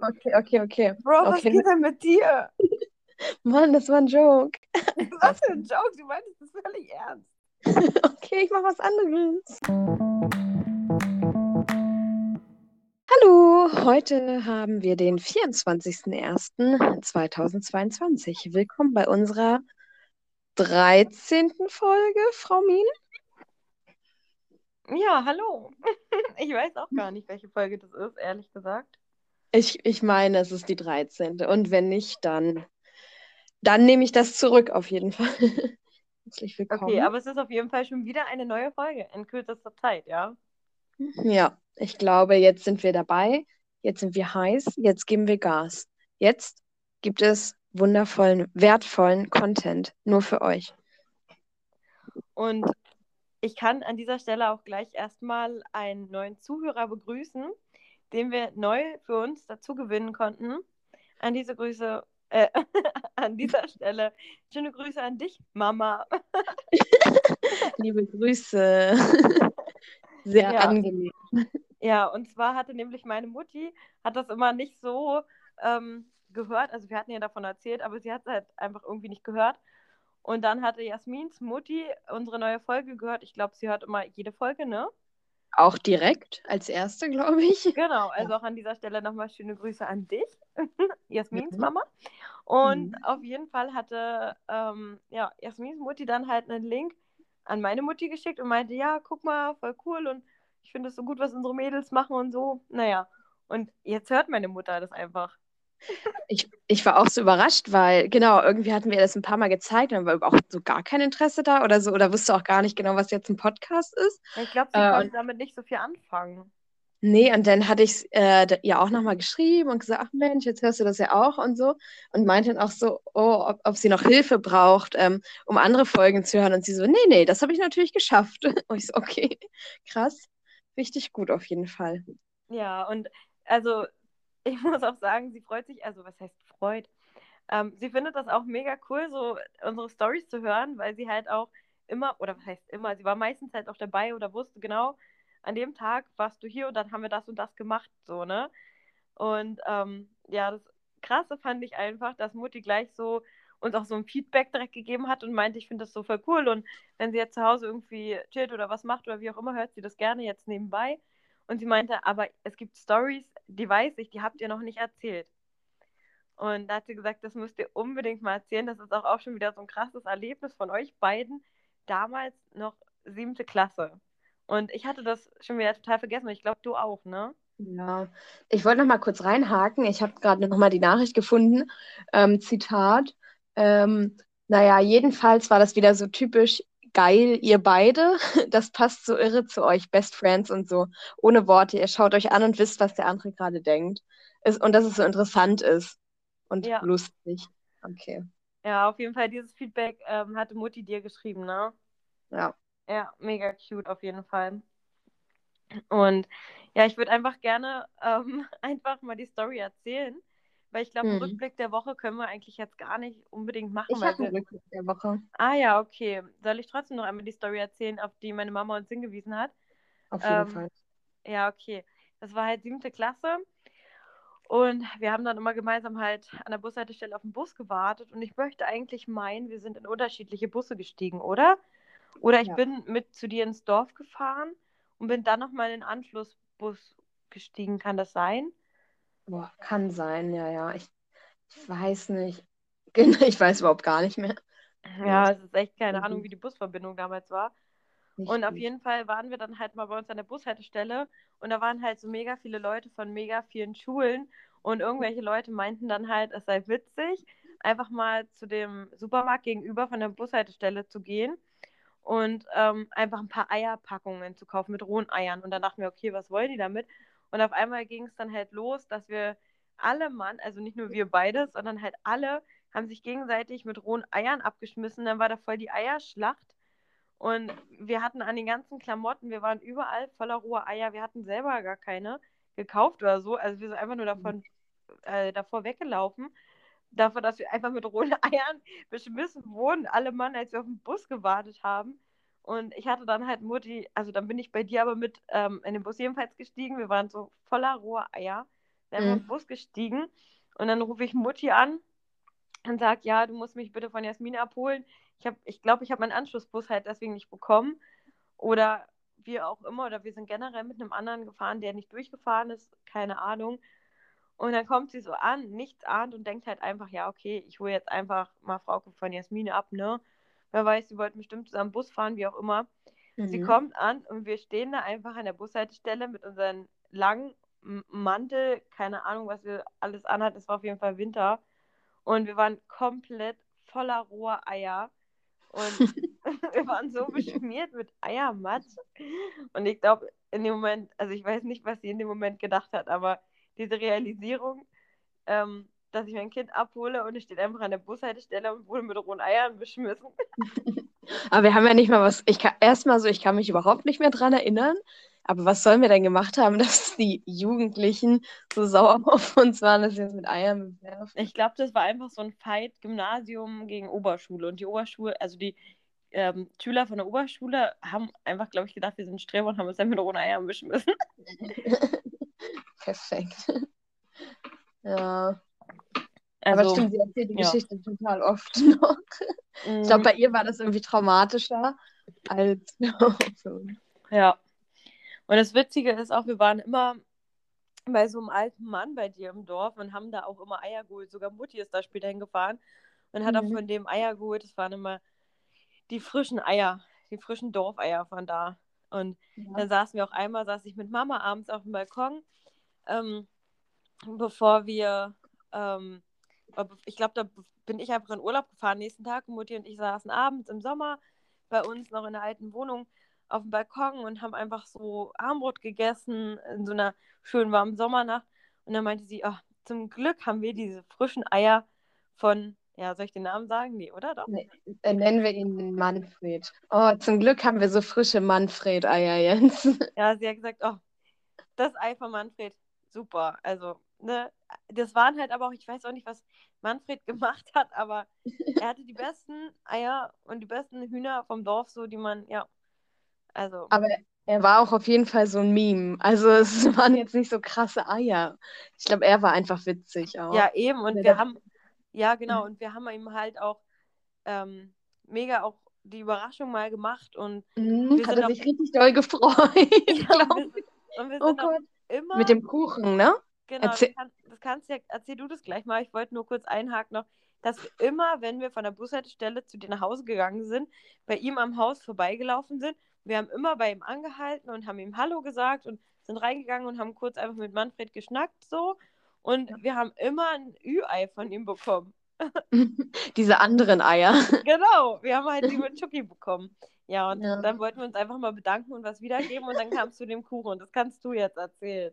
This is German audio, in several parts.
Okay, okay, okay. Bro, was okay. geht denn mit dir? Mann, das war ein Joke. Was für ein Joke? Du meintest das völlig ernst. Okay, ich mach was anderes. Hallo, heute haben wir den 24.01.2022. Willkommen bei unserer 13. Folge, Frau Mien. Ja, hallo. Ich weiß auch gar nicht, welche Folge das ist, ehrlich gesagt. Ich, ich meine, es ist die 13. Und wenn nicht, dann, dann nehme ich das zurück, auf jeden Fall. Herzlich willkommen. Okay, aber es ist auf jeden Fall schon wieder eine neue Folge in kürzester Zeit, ja? Ja, ich glaube, jetzt sind wir dabei. Jetzt sind wir heiß. Jetzt geben wir Gas. Jetzt gibt es wundervollen, wertvollen Content nur für euch. Und ich kann an dieser Stelle auch gleich erstmal einen neuen Zuhörer begrüßen, den wir neu für uns dazu gewinnen konnten. An diese Grüße, äh, an dieser Stelle schöne Grüße an dich, Mama. Liebe Grüße. Sehr Ja. angenehm. Ja, und zwar hatte nämlich meine Mutti, hat das immer nicht so ähm, gehört, also wir hatten ihr davon erzählt, aber sie hat es halt einfach irgendwie nicht gehört. Und dann hatte Jasmins Mutti unsere neue Folge gehört. Ich glaube, sie hört immer jede Folge, ne? Auch direkt als erste, glaube ich. Genau, also auch an dieser Stelle nochmal schöne Grüße an dich, Jasmins Mhm. Mama. Und Mhm. auf jeden Fall hatte ähm, ja, Jasmins Mutti dann halt einen Link an meine Mutti geschickt und meinte, ja, guck mal, voll cool und ich finde es so gut, was unsere Mädels machen und so. Naja, und jetzt hört meine Mutter das einfach. Ich, ich war auch so überrascht, weil, genau, irgendwie hatten wir das ein paar Mal gezeigt und dann war auch so gar kein Interesse da oder so, oder wusste auch gar nicht genau, was jetzt ein Podcast ist. Ich glaube, sie Äh, konnte damit nicht so viel anfangen. Nee, und dann hatte ich äh, ihr auch nochmal geschrieben und gesagt, ach Mensch, jetzt hörst du das ja auch und so. Und meinte dann auch so, oh, ob, ob sie noch Hilfe braucht, ähm, um andere Folgen zu hören. Und sie so, nee, nee, das habe ich natürlich geschafft. Und ich so, okay, krass. Richtig gut auf jeden Fall. Ja, und also ich muss auch sagen, sie freut sich, also was heißt freut? Ähm, sie findet das auch mega cool, so unsere Stories zu hören, weil sie halt auch immer, oder was heißt immer, sie war meistens halt auch dabei oder wusste genau, an dem Tag warst du hier und dann haben wir das und das gemacht, so, ne? Und ähm, ja, das Krasse fand ich einfach, dass Mutti gleich so uns auch so ein Feedback direkt gegeben hat und meinte, ich finde das so voll cool und wenn sie jetzt zu Hause irgendwie chillt oder was macht oder wie auch immer, hört sie das gerne jetzt nebenbei. Und sie meinte, aber es gibt Stories, die weiß ich, die habt ihr noch nicht erzählt. Und da hat sie gesagt, das müsst ihr unbedingt mal erzählen. Das ist auch, auch schon wieder so ein krasses Erlebnis von euch beiden. Damals noch siebte Klasse. Und ich hatte das schon wieder total vergessen. Und ich glaube, du auch, ne? Ja, ich wollte noch mal kurz reinhaken. Ich habe gerade noch mal die Nachricht gefunden. Ähm, Zitat. Ähm, naja, jedenfalls war das wieder so typisch geil, ihr beide. Das passt so irre zu euch, Best Friends und so. Ohne Worte. Ihr schaut euch an und wisst, was der andere gerade denkt. Ist, und dass es so interessant ist und Ja. lustig. Okay. Ja, auf jeden Fall, dieses Feedback ähm, hatte Mutti dir geschrieben, ne? Ja. Ja, mega cute auf jeden Fall. Und ja, ich würde einfach gerne ähm, einfach mal die Story erzählen, weil ich glaube, einen Hm. Rückblick der Woche können wir eigentlich jetzt gar nicht unbedingt machen, Ich habe einen. Rückblick der Woche. Ah ja, okay. Soll ich trotzdem noch einmal die Story erzählen, auf die meine Mama uns hingewiesen hat? Auf jeden Ähm, Fall. Ja, okay. Das war halt siebte Klasse. Und wir haben dann immer gemeinsam halt an der Bushaltestelle auf den Bus gewartet. Und ich möchte eigentlich meinen, wir sind in unterschiedliche Busse gestiegen, oder? Oder ich Ja. bin mit zu dir ins Dorf gefahren und bin dann nochmal in den Anschlussbus gestiegen. Kann das sein? Boah, kann sein, ja, ja. Ich, ich weiß nicht. Genau, Ich weiß überhaupt gar nicht mehr. Ja, es ist echt keine. Ahnung, wie die Busverbindung damals war. Nicht Und auf jeden Fall waren wir dann halt mal bei uns an der Bushaltestelle und da waren halt so mega viele Leute von mega vielen Schulen und irgendwelche Leute meinten dann halt, es sei witzig, einfach mal zu dem Supermarkt gegenüber von der Bushaltestelle zu gehen und ähm, einfach ein paar Eierpackungen zu kaufen mit rohen Eiern. Und dann dachten wir, okay, was wollen die damit? Und auf einmal ging es dann halt los, dass wir alle Mann, also nicht nur wir beide, sondern halt alle, haben sich gegenseitig mit rohen Eiern abgeschmissen. Dann war da voll die Eierschlacht. Und wir hatten an den ganzen Klamotten, wir waren überall voller roher Eier. Wir hatten selber gar keine gekauft oder so. Also wir sind einfach nur davon, äh, davor weggelaufen. Davor, dass wir einfach mit rohen Eiern beschmissen wurden, alle Mann, als wir auf den Bus gewartet haben. Und ich hatte dann halt Mutti, also dann bin ich bei dir aber mit ähm, in den Bus jedenfalls gestiegen. Wir waren so voller roher Eier. Dann mhm. im Bus gestiegen und dann rufe ich Mutti an und sage, ja, du musst mich bitte von Jasmin abholen. Ich glaube, ich, glaub, ich habe meinen Anschlussbus halt deswegen nicht bekommen. Oder wie auch immer, oder wir sind generell mit einem anderen gefahren, der nicht durchgefahren ist, keine Ahnung. Und dann kommt sie so an, nichts ahnt und denkt halt einfach, ja, okay, ich hole jetzt einfach mal Frau von Jasmin ab, ne? Wer weiß, sie wollten bestimmt zusammen Bus fahren, wie auch immer. Mhm. Sie kommt an und wir stehen da einfach an der Bushaltestelle mit unseren langen Mantel, keine Ahnung, was wir alles anhatten. Es war auf jeden Fall Winter. Und wir waren komplett voller roher Eier. Und wir waren so beschmiert mit Eiermatsch. Und ich glaube, in dem Moment, also ich weiß nicht, was sie in dem Moment gedacht hat, aber diese Realisierung, ähm, dass ich mein Kind abhole und es steht einfach an der Bushaltestelle und wurde mit rohen Eiern beschmissen. Aber wir haben ja nicht mal was. Ich kann erstmal so, ich kann mich überhaupt nicht mehr dran erinnern. Aber was sollen wir denn gemacht haben, dass die Jugendlichen so sauer auf uns waren, dass sie uns mit Eiern bewerfen? Ich glaube, das war einfach so ein Fight Gymnasium gegen Oberschule. Und die Oberschule, also die ähm, Schüler von der Oberschule haben einfach, glaube ich, gedacht, wir sind Streber und haben uns dann mit rohen Eiern beschmissen. Perfekt. ja. Also, Aber stimmt, sie erzählt die ja. Geschichte total oft noch. Ich glaube, bei ihr war das irgendwie traumatischer als. Ja. Und das Witzige ist auch, wir waren immer bei so einem alten Mann bei dir im Dorf und haben da auch immer Eier geholt. Sogar Mutti ist da später hingefahren und hat mhm. auch von dem Eier geholt. Das waren immer die frischen Eier, die frischen Dorfeier von da. Und ja. dann saßen wir auch einmal, saß ich mit Mama abends auf dem Balkon, ähm, bevor wir ähm, ich glaube, da bin ich einfach in Urlaub gefahren nächsten Tag. Mutti und ich saßen abends im Sommer bei uns noch in der alten Wohnung auf dem Balkon und haben einfach so Armbrot gegessen in so einer schönen warmen Sommernacht. Und dann meinte sie, oh, zum Glück haben wir diese frischen Eier von, ja, soll ich den Namen sagen? Nee, oder doch? Nee, dann nennen wir ihn Manfred. Oh, zum Glück haben wir so frische Manfred-Eier, Jens. Ja, sie hat gesagt, oh, das Ei von Manfred, super. Also, ne, das waren halt aber auch, ich weiß auch nicht, was Manfred gemacht hat, aber er hatte die besten Eier und die besten Hühner vom Dorf, so die man, ja. Also. Aber er war auch auf jeden Fall so ein Meme. Also es waren jetzt nicht so krasse Eier. Ich glaube, er war einfach witzig auch. Ja, eben. Und wir haben, ja, genau, und wir haben ihm halt auch ähm, mega auch die Überraschung mal gemacht und mhm, wir hat er sich richtig doll gefreut. Ja, und wir, und wir oh Gott. Immer, Mit dem Kuchen, ne? Genau, Erzähl das, kann, das kannst ja, erzähl du das gleich mal. Ich wollte nur kurz einhaken noch, dass wir immer, wenn wir von der Bushaltestelle zu dir nach Hause gegangen sind, bei ihm am Haus vorbeigelaufen sind. Wir haben immer bei ihm angehalten und haben ihm Hallo gesagt und sind reingegangen und haben kurz einfach mit Manfred geschnackt so. Und ja. wir haben immer ein Ü-Ei von ihm bekommen. Diese anderen Eier. Genau, wir haben halt die mit Chucky bekommen. Ja, und ja. dann wollten wir uns einfach mal bedanken und was wiedergeben und dann kamst du dem Kuchen und das kannst du jetzt erzählen.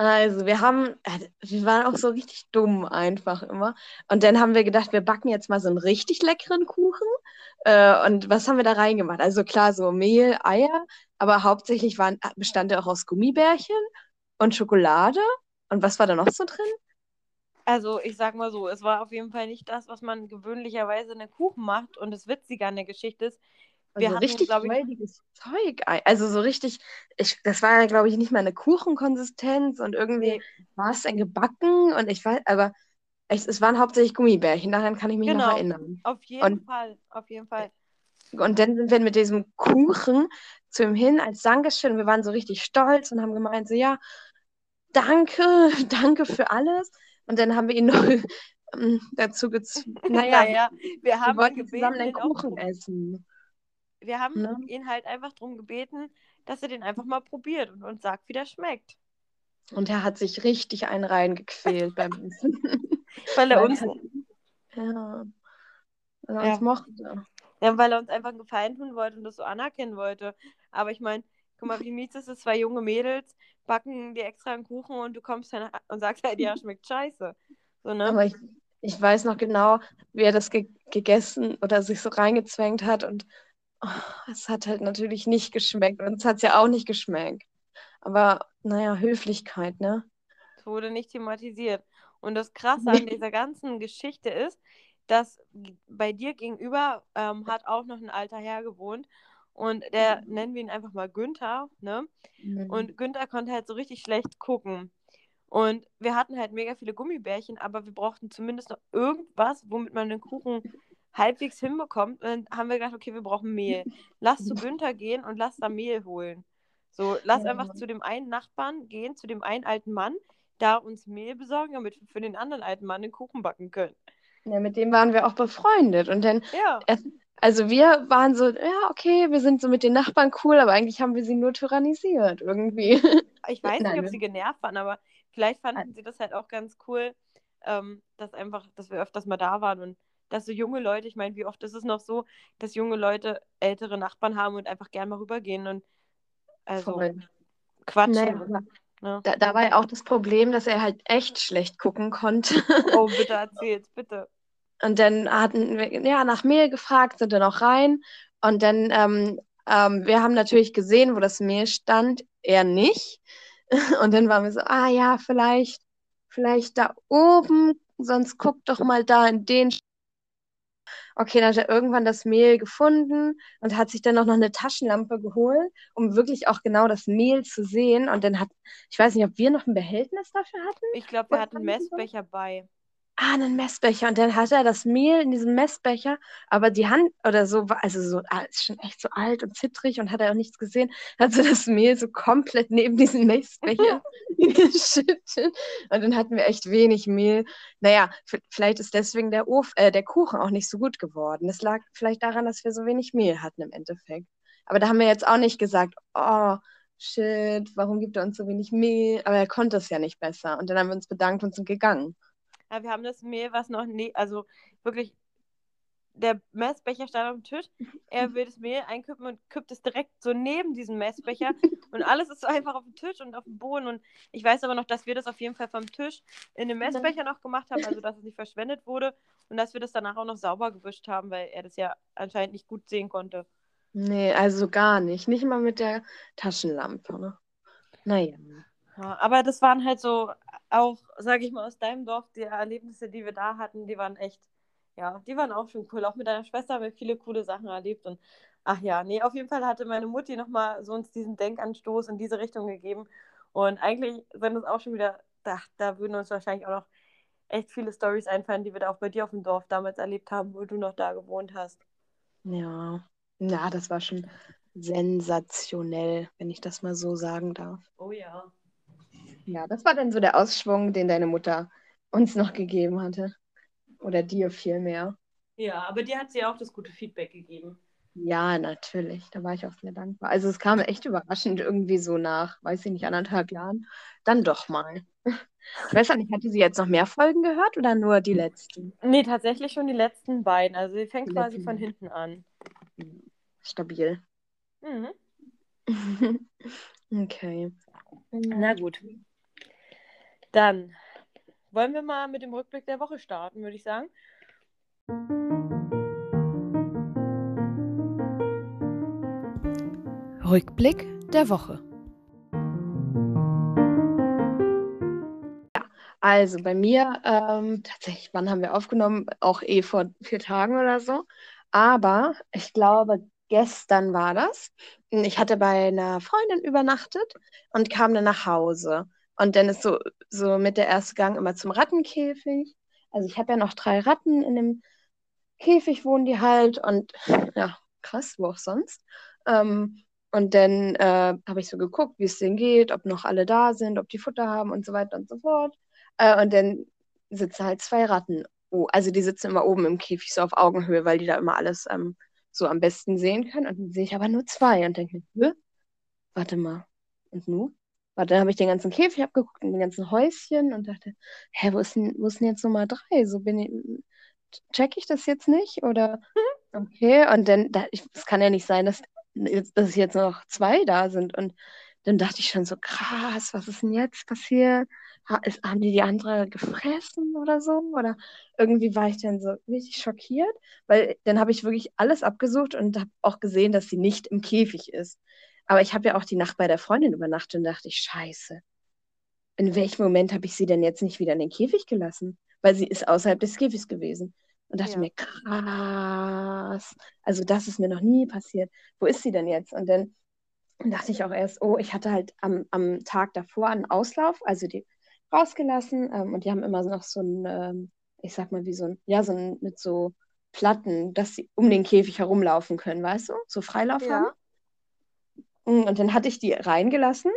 Also, wir haben, äh, wir waren auch so richtig dumm einfach immer. Und dann haben wir gedacht, wir backen jetzt mal so einen richtig leckeren Kuchen. Äh, und was haben wir da reingemacht? Also klar, so Mehl, Eier, aber hauptsächlich waren, bestand er auch aus Gummibärchen und Schokolade. Und was war da noch so drin? Also, ich sag mal so, es war auf jeden Fall nicht das, was man gewöhnlicherweise in einem Kuchen macht. Und das Witzige an der Geschichte ist, wir also richtig räudiges Zeug. Also so richtig, ich, das war ja, glaube ich, nicht mal eine Kuchenkonsistenz und irgendwie nee. war es dann gebacken und ich weiß, aber es, es waren hauptsächlich Gummibärchen, daran kann ich mich genau. noch erinnern. Auf jeden und, Fall, auf jeden Fall. Und dann sind wir mit diesem Kuchen zu ihm hin als Dankeschön. Wir waren so richtig stolz und haben gemeint, so ja, danke, danke für alles. Und dann haben wir ihn noch dazu gezwungen. Naja, naja, wir haben wir wollten zusammen einen Kuchen essen wir haben ne? ihn halt einfach darum gebeten, dass er den einfach mal probiert und uns sagt, wie der schmeckt. Und er hat sich richtig einen reingequält beim Essen. weil er uns. Ja. Weil er ja. uns mochte. Ja, weil er uns einfach einen Gefallen tun wollte und das so anerkennen wollte. Aber ich meine, guck mal, wie mies ist es, zwei junge Mädels backen dir extra einen Kuchen und du kommst dann und sagst halt, ja, schmeckt scheiße. So, ne? Aber ich, ich weiß noch genau, wie er das ge gegessen oder sich so reingezwängt hat und Oh, es hat halt natürlich nicht geschmeckt. Und es hat ja auch nicht geschmeckt. Aber naja, Höflichkeit, ne? Es wurde nicht thematisiert. Und das Krasse an dieser ganzen Geschichte ist, dass bei dir gegenüber ähm, hat auch noch ein alter Herr gewohnt. Und der nennen wir ihn einfach mal Günther, ne? Mhm. Und Günther konnte halt so richtig schlecht gucken. Und wir hatten halt mega viele Gummibärchen, aber wir brauchten zumindest noch irgendwas, womit man den Kuchen halbwegs hinbekommt. Dann haben wir gedacht, okay, wir brauchen Mehl. Lass zu Günther gehen und lass da Mehl holen. So, lass Ja. einfach zu dem einen Nachbarn gehen, zu dem einen alten Mann, da uns Mehl besorgen, damit wir für den anderen alten Mann den Kuchen backen können. Ja, mit dem waren wir auch befreundet. Und dann, Ja, also wir waren so, ja, okay, wir sind so mit den Nachbarn cool, aber eigentlich haben wir sie nur tyrannisiert irgendwie. ich weiß Nein, nicht, ob wir- sie genervt waren, aber vielleicht fanden sie das halt auch ganz cool, ähm, dass einfach, dass wir öfters mal da waren und dass so junge Leute, ich meine, wie oft ist es noch so, dass junge Leute ältere Nachbarn haben und einfach gern mal rübergehen und also Voll. quatschen. Naja, aber ne? da, da war ja auch das Problem, dass er halt echt schlecht gucken konnte. Oh, bitte erzähl's, bitte. Und dann hatten wir ja nach Mehl gefragt, sind dann auch rein. Und dann, ähm, ähm, wir haben natürlich gesehen, wo das Mehl stand, er nicht. Und dann waren wir so, ah ja, vielleicht, vielleicht da oben, sonst guck doch mal da in den. Okay, dann hat er irgendwann das Mehl gefunden und hat sich dann auch noch eine Taschenlampe geholt, um wirklich auch genau das Mehl zu sehen. Und dann hat, ich weiß nicht, ob wir noch ein Behältnis dafür hatten. Ich glaube, wir hatten so? Messbecher bei. Ah, einen Messbecher. Und dann hat er das Mehl in diesem Messbecher, aber die Hand oder so, war- also so, ah, ist schon echt so alt und zittrig und hat er auch nichts gesehen, hat so das Mehl so komplett neben diesen Messbecher geschüttet. Und dann hatten wir echt wenig Mehl. Naja, vielleicht ist deswegen der, Of äh, der Kuchen auch nicht so gut geworden. Das lag vielleicht daran, dass wir so wenig Mehl hatten im Endeffekt. Aber da haben wir jetzt auch nicht gesagt, oh, shit, warum gibt er uns so wenig Mehl? Aber er konnte es ja nicht besser. Und dann haben wir uns bedankt und sind gegangen. Ja, wir haben das Mehl, was noch, ne also wirklich, der Messbecher stand auf dem Tisch. Er will das Mehl einkippen und kippt es direkt so neben diesen Messbecher. Und alles ist so einfach auf dem Tisch und auf dem Boden. Und ich weiß aber noch, dass wir das auf jeden Fall vom Tisch in den Messbecher noch gemacht haben, also dass es nicht verschwendet wurde. Und dass wir das danach auch noch sauber gewischt haben, weil er das ja anscheinend nicht gut sehen konnte. Nee, also gar nicht. Nicht mal mit der Taschenlampe. Ne? Naja. Ja, aber das waren halt so auch, sage ich mal, aus deinem Dorf, die Erlebnisse, die wir da hatten, die waren echt, ja, die waren auch schon cool. Auch mit deiner Schwester haben wir viele coole Sachen erlebt und ach ja, nee, auf jeden Fall hatte meine Mutti nochmal so uns diesen Denkanstoß in diese Richtung gegeben und eigentlich sind es auch schon wieder, da, da würden uns wahrscheinlich auch noch echt viele Stories einfallen, die wir da auch bei dir auf dem Dorf damals erlebt haben, wo du noch da gewohnt hast. Ja. Ja, das war schon sensationell, wenn ich das mal so sagen darf. Oh ja. Ja, das war dann so der Ausschwung, den deine Mutter uns noch gegeben hatte. Oder dir vielmehr. Ja, aber dir hat sie auch das gute Feedback gegeben. Ja, natürlich. Da war ich auch sehr dankbar. Also es kam echt überraschend irgendwie so nach, weiß ich nicht, anderthalb Jahren. Dann doch mal. Ich weiß nicht, hatte sie jetzt noch mehr Folgen gehört oder nur die letzten? Nee, tatsächlich schon die letzten beiden. Also sie fängt Die quasi von hinten an. Stabil. Mhm. Okay. Na gut. Dann wollen wir mal mit dem Rückblick der Woche starten, würde ich sagen. Rückblick der Woche. Also bei mir, ähm, tatsächlich, wann haben wir aufgenommen? Auch eh vor vier Tagen oder so. Aber ich glaube, gestern war das. Ich hatte bei einer Freundin übernachtet und kam dann nach Hause. Und dann ist so, so mit der erste Gang immer zum Rattenkäfig. Also ich habe ja noch drei Ratten in dem Käfig wohnen die halt und ja, krass, wo auch sonst. Ähm, und dann äh, habe ich so geguckt, wie es denen geht, ob noch alle da sind, ob die Futter haben und so weiter und so fort. Äh, und dann sitzen halt zwei Ratten. Oh, also die sitzen immer oben im Käfig, so auf Augenhöhe, weil die da immer alles ähm, so am besten sehen können. Und dann sehe ich aber nur zwei und denke, mir, warte mal, und nu? Warte, dann habe ich den ganzen Käfig abgeguckt und die ganzen Häuschen und dachte, hä, wo ist denn, wo ist denn jetzt Nummer drei? So bin ich, check ich das jetzt nicht? Oder okay, und dann, es kann ja nicht sein, dass, dass jetzt noch zwei da sind. Und dann dachte ich schon so, krass, was ist denn jetzt passiert? Ha, ist, haben die die andere gefressen oder so? Oder irgendwie war ich dann so richtig schockiert, weil dann habe ich wirklich alles abgesucht und habe auch gesehen, dass sie nicht im Käfig ist. Aber ich habe ja auch die Nacht bei der Freundin übernachtet und dachte ich, scheiße. In welchem Moment habe ich sie denn jetzt nicht wieder in den Käfig gelassen? Weil sie ist außerhalb des Käfigs gewesen. Und dachte Ja. mir, krass. Also das ist mir noch nie passiert. Wo ist sie denn jetzt? Und dann dachte ich auch erst, oh, ich hatte halt am, am Tag davor einen Auslauf. Also die, rausgelassen ähm, und die haben immer noch so ein, ähm, ich sag mal, wie so ein, ja, so ein, mit so Platten, dass sie um den Käfig herumlaufen können, weißt du? So Freilauf Ja. haben. Mm, Und dann hatte ich die reingelassen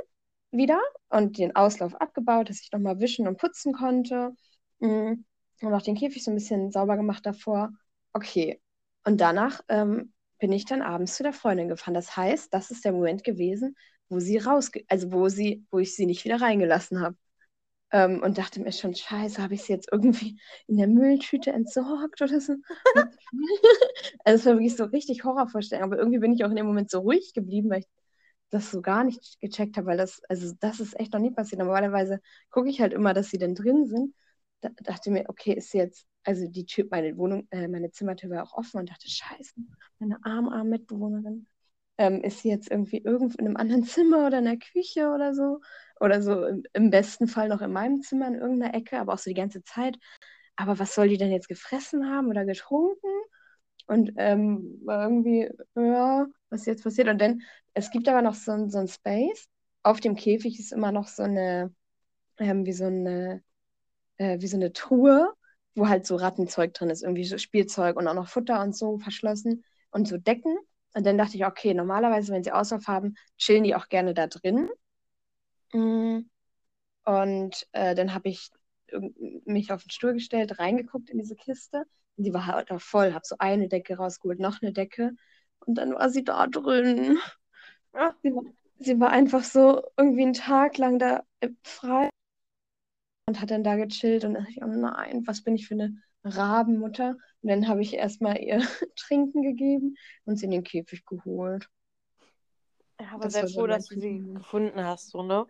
wieder und den Auslauf abgebaut, dass ich nochmal wischen und putzen konnte. Mm, Und auch den Käfig so ein bisschen sauber gemacht davor. Okay. Und danach ähm, bin ich dann abends zu der Freundin gefahren. Das heißt, das ist der Moment gewesen, wo sie rausge, also wo sie, wo ich sie nicht wieder reingelassen habe. Ähm, und dachte mir schon, scheiße, habe ich sie jetzt irgendwie in der Mülltüte entsorgt oder so? also es war wirklich so richtig Horrorvorstellung. Aber irgendwie bin ich auch in dem Moment so ruhig geblieben, weil ich das so gar nicht gecheckt habe, weil das, also das ist echt noch nie passiert. Normalerweise gucke ich halt immer, dass sie denn drin sind. Da dachte mir, okay, ist jetzt, also die Tür, meine Wohnung, äh, meine Zimmertür war auch offen und dachte, scheiße, meine arm, arm Mitbewohnerin. Ähm, ist sie jetzt irgendwie irgendwo in einem anderen Zimmer oder in der Küche oder so? Oder so im, im besten Fall noch in meinem Zimmer in irgendeiner Ecke, aber auch so die ganze Zeit. Aber was soll die denn jetzt gefressen haben oder getrunken? Und ähm, irgendwie, ja, was jetzt passiert? Und dann, es gibt aber noch so, so ein Space. Auf dem Käfig ist immer noch so eine, ähm, wie so eine, äh, wie so eine Truhe, wo halt so Rattenzeug drin ist, irgendwie so Spielzeug und auch noch Futter und so verschlossen und so Decken. Und dann dachte ich, okay, normalerweise, wenn sie Auslauf haben, chillen die auch gerne da drin. Mm. Und äh, dann habe ich mich auf den Stuhl gestellt, reingeguckt in diese Kiste. Die war halt auch voll. Habe so eine Decke rausgeholt, noch eine Decke. Und dann war sie da drin. Ah. Sie war, sie war einfach so irgendwie einen Tag lang da frei und hat dann da gechillt. Und dann dachte ich, oh nein, was bin ich für eine Rabenmutter? Und dann habe ich erstmal ihr Trinken gegeben und sie in den Käfig geholt. Ja, aber Das sehr froh, dass du sie gefunden hast, so, ne?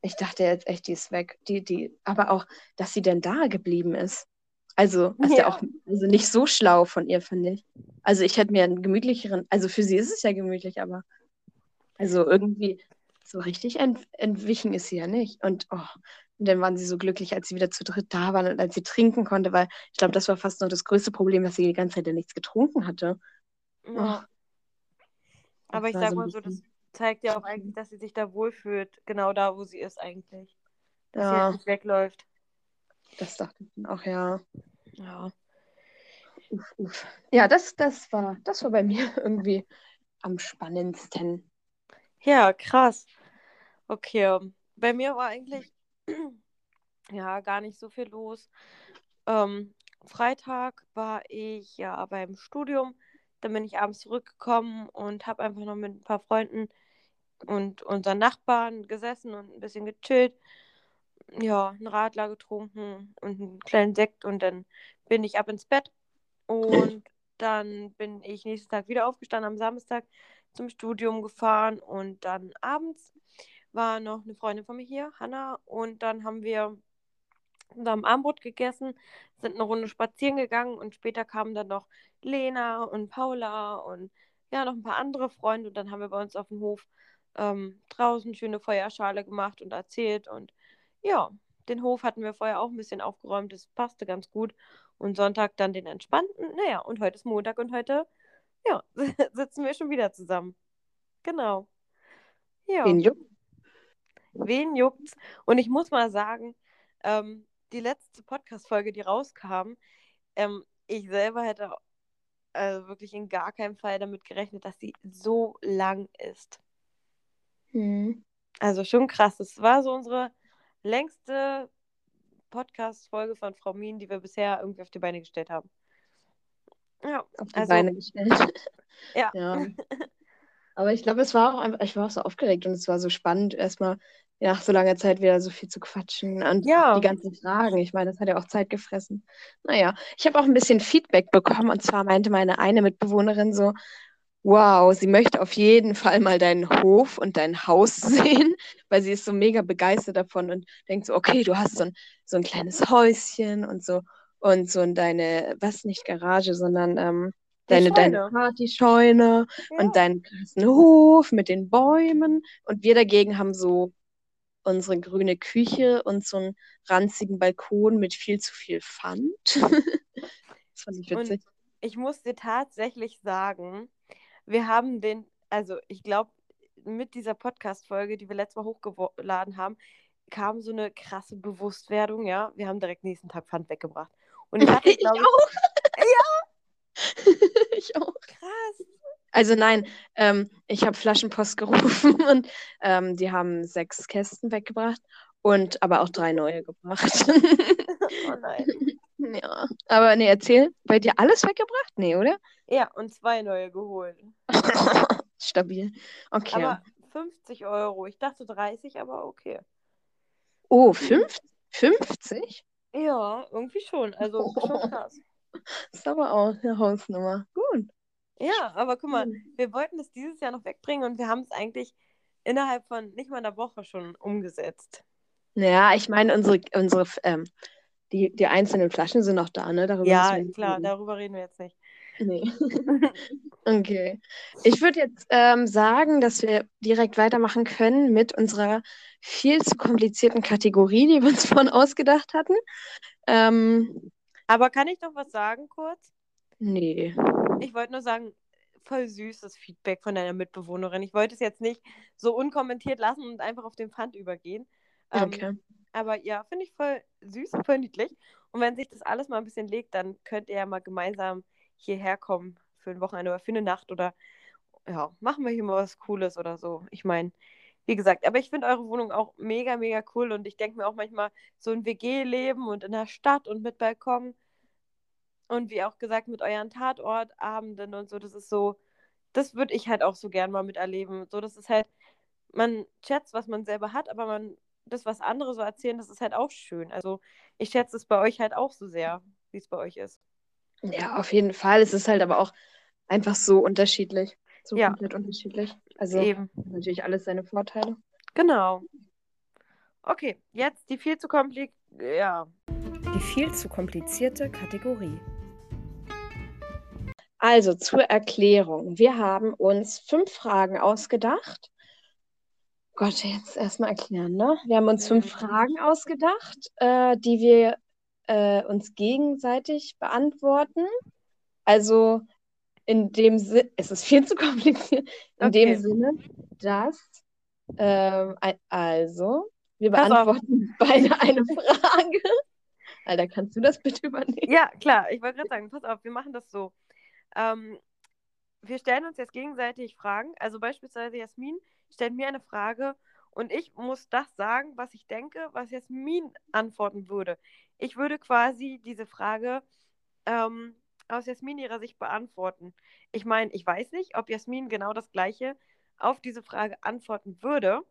Ich dachte jetzt echt, die ist weg. Die, die, aber auch, dass sie denn da geblieben ist. Also, ist ja Ja. auch also nicht so schlau von ihr, finde ich. Also, ich hätte mir einen gemütlicheren, also für sie ist es ja gemütlich, aber also irgendwie so richtig ent, entwichen ist sie ja nicht. Und, oh, und dann waren sie so glücklich, als sie wieder zu dritt da waren und als sie trinken konnte, weil ich glaube, das war fast noch das größte Problem, dass sie die ganze Zeit ja nichts getrunken hatte. Ja. Aber ich war sag so mal so, das zeigt ja auch eigentlich, dass sie sich da wohlfühlt, genau da, wo sie ist eigentlich. Dass sie Ja. halt nicht wegläuft. Das dachte ich auch, ja. Ja. Uff, uff. Ja, das, das war, das war bei mir irgendwie am spannendsten. Ja, krass. Okay. Bei mir war eigentlich ja gar nicht so viel los. Ähm, Freitag war ich ja beim Studium. Dann bin ich abends zurückgekommen und habe einfach noch mit ein paar Freunden und unseren Nachbarn gesessen und ein bisschen gechillt. Ja, einen Radler getrunken und einen kleinen Sekt und dann bin ich ab ins Bett. Und dann bin ich nächsten Tag wieder aufgestanden am Samstag zum Studium gefahren und dann abends war noch eine Freundin von mir hier, Hanna, und dann haben wir zusammen Abendbrot gegessen, sind eine Runde spazieren gegangen und später kamen dann noch Lena und Paula und ja, noch ein paar andere Freunde und dann haben wir bei uns auf dem Hof ähm, draußen schöne Feuerschale gemacht und erzählt und ja, den Hof hatten wir vorher auch ein bisschen aufgeräumt, das passte ganz gut und Sonntag dann den entspannten, naja, und heute ist Montag und heute, ja, sitzen wir schon wieder zusammen. Genau. Ja. Den Juck. Wen juckt's? Und ich muss mal sagen, ähm, die letzte Podcast-Folge, die rauskam, ähm, ich selber hätte also wirklich in gar keinem Fall damit gerechnet, dass sie so lang ist. Hm. Also schon krass. Es war so unsere längste Podcast-Folge von Frau Mien, die wir bisher irgendwie auf die Beine gestellt haben. Ja, auf die also, Beine gestellt. ja. Ja. Aber ich glaube, es war auch einfach, ich war auch so aufgeregt und es war so spannend, erstmal nach so langer Zeit wieder so viel zu quatschen und Ja. die ganzen Fragen. Ich meine, das hat ja auch Zeit gefressen. Naja, ich habe auch ein bisschen Feedback bekommen und zwar meinte meine eine Mitbewohnerin so, wow, sie möchte auf jeden Fall mal deinen Hof und dein Haus sehen, weil sie ist so mega begeistert davon und denkt so, okay, du hast so ein, so ein kleines Häuschen und so und so in deine, was nicht Garage, sondern ähm, deine, deine Scheune. Partyscheune Ja. und deinen krassen Hof mit den Bäumen. Und wir dagegen haben so unsere grüne Küche und so einen ranzigen Balkon mit viel zu viel Pfand. das fand ich witzig. Und ich muss dir tatsächlich sagen, wir haben den, also ich glaube, mit dieser Podcast-Folge, die wir letztes Mal hochgeladen haben, kam so eine krasse Bewusstwerdung, ja. Wir haben direkt nächsten Tag Pfand weggebracht. Und ich hatte, Ich glaube auch. ich auch. krass. Also nein, ähm, ich habe Flaschenpost gerufen und ähm, die haben sechs Kästen weggebracht und aber auch drei neue gebracht. Oh nein. ja, aber nee, erzähl, bei dir alles weggebracht? Nee, oder? Ja, und zwei neue geholt. Stabil. Okay. Aber 50 Euro. Ich dachte 30, aber okay. oh, fünf, 50? Ja, irgendwie schon. Also schon krass. ist aber auch eine Hausnummer. Gut. Ja, aber guck mal, Hm. wir wollten es dieses Jahr noch wegbringen und wir haben es eigentlich innerhalb von nicht mal einer Woche schon umgesetzt. Naja, ich meine, unsere, unsere ähm, die, die einzelnen Flaschen sind noch da, ne? Darüber Ja, klar, reden. darüber reden wir jetzt nicht. Nee. Okay. Ich würde jetzt ähm, sagen, dass wir direkt weitermachen können mit unserer viel zu komplizierten Kategorie, die wir uns vorhin ausgedacht hatten. Ähm, Aber kann ich noch was sagen kurz? nee. Ich wollte nur sagen, voll süßes Feedback von deiner Mitbewohnerin. Ich wollte es jetzt nicht so unkommentiert lassen und einfach auf den Pfand übergehen. Ähm, Okay. Aber ja, finde ich voll süß, voll niedlich. Und wenn sich das alles mal ein bisschen legt, dann könnt ihr ja mal gemeinsam hierher kommen für ein Wochenende oder für eine Nacht oder ja, machen wir hier mal was Cooles oder so. Ich meine, wie gesagt, aber ich finde eure Wohnung auch mega, mega cool und ich denke mir auch manchmal so ein WG-Leben und in der Stadt und mit Balkon und wie auch gesagt mit euren Tatortabenden und so, das ist so, das würde ich halt auch so gern mal miterleben. So, das ist halt, man schätzt, was man selber hat, aber man, das, was andere so erzählen, das ist halt auch schön. Also ich schätze es bei euch halt auch so sehr, wie es bei euch ist. Ja, auf jeden Fall. Es ist halt aber auch einfach so unterschiedlich. So Ja. komplett unterschiedlich. Also Eben. hat natürlich alles seine Vorteile. Genau. Okay, jetzt die viel zu kompliziert. Ja. Die viel zu komplizierte Kategorie. Also zur Erklärung. Wir haben uns fünf Fragen ausgedacht. Gott, jetzt erstmal erklären, ne? Wir haben uns fünf. Fragen ausgedacht, äh, die wir äh, uns gegenseitig beantworten. Also in dem Sinne, es ist viel zu kompliziert, in Okay. dem Sinne, dass, ähm, also, wir beantworten beide eine Frage. Alter, kannst du das bitte übernehmen? Ja, klar, ich wollte gerade sagen, pass auf, wir machen das so. Ähm, wir stellen uns jetzt gegenseitig Fragen. Also beispielsweise Jasmin stellt mir eine Frage und ich muss das sagen, was ich denke, was Jasmin antworten würde. Ich würde quasi diese Frage ähm, aus Jasmin ihrer Sicht beantworten. Ich meine, ich weiß nicht, ob Jasmin genau das Gleiche auf diese Frage antworten würde.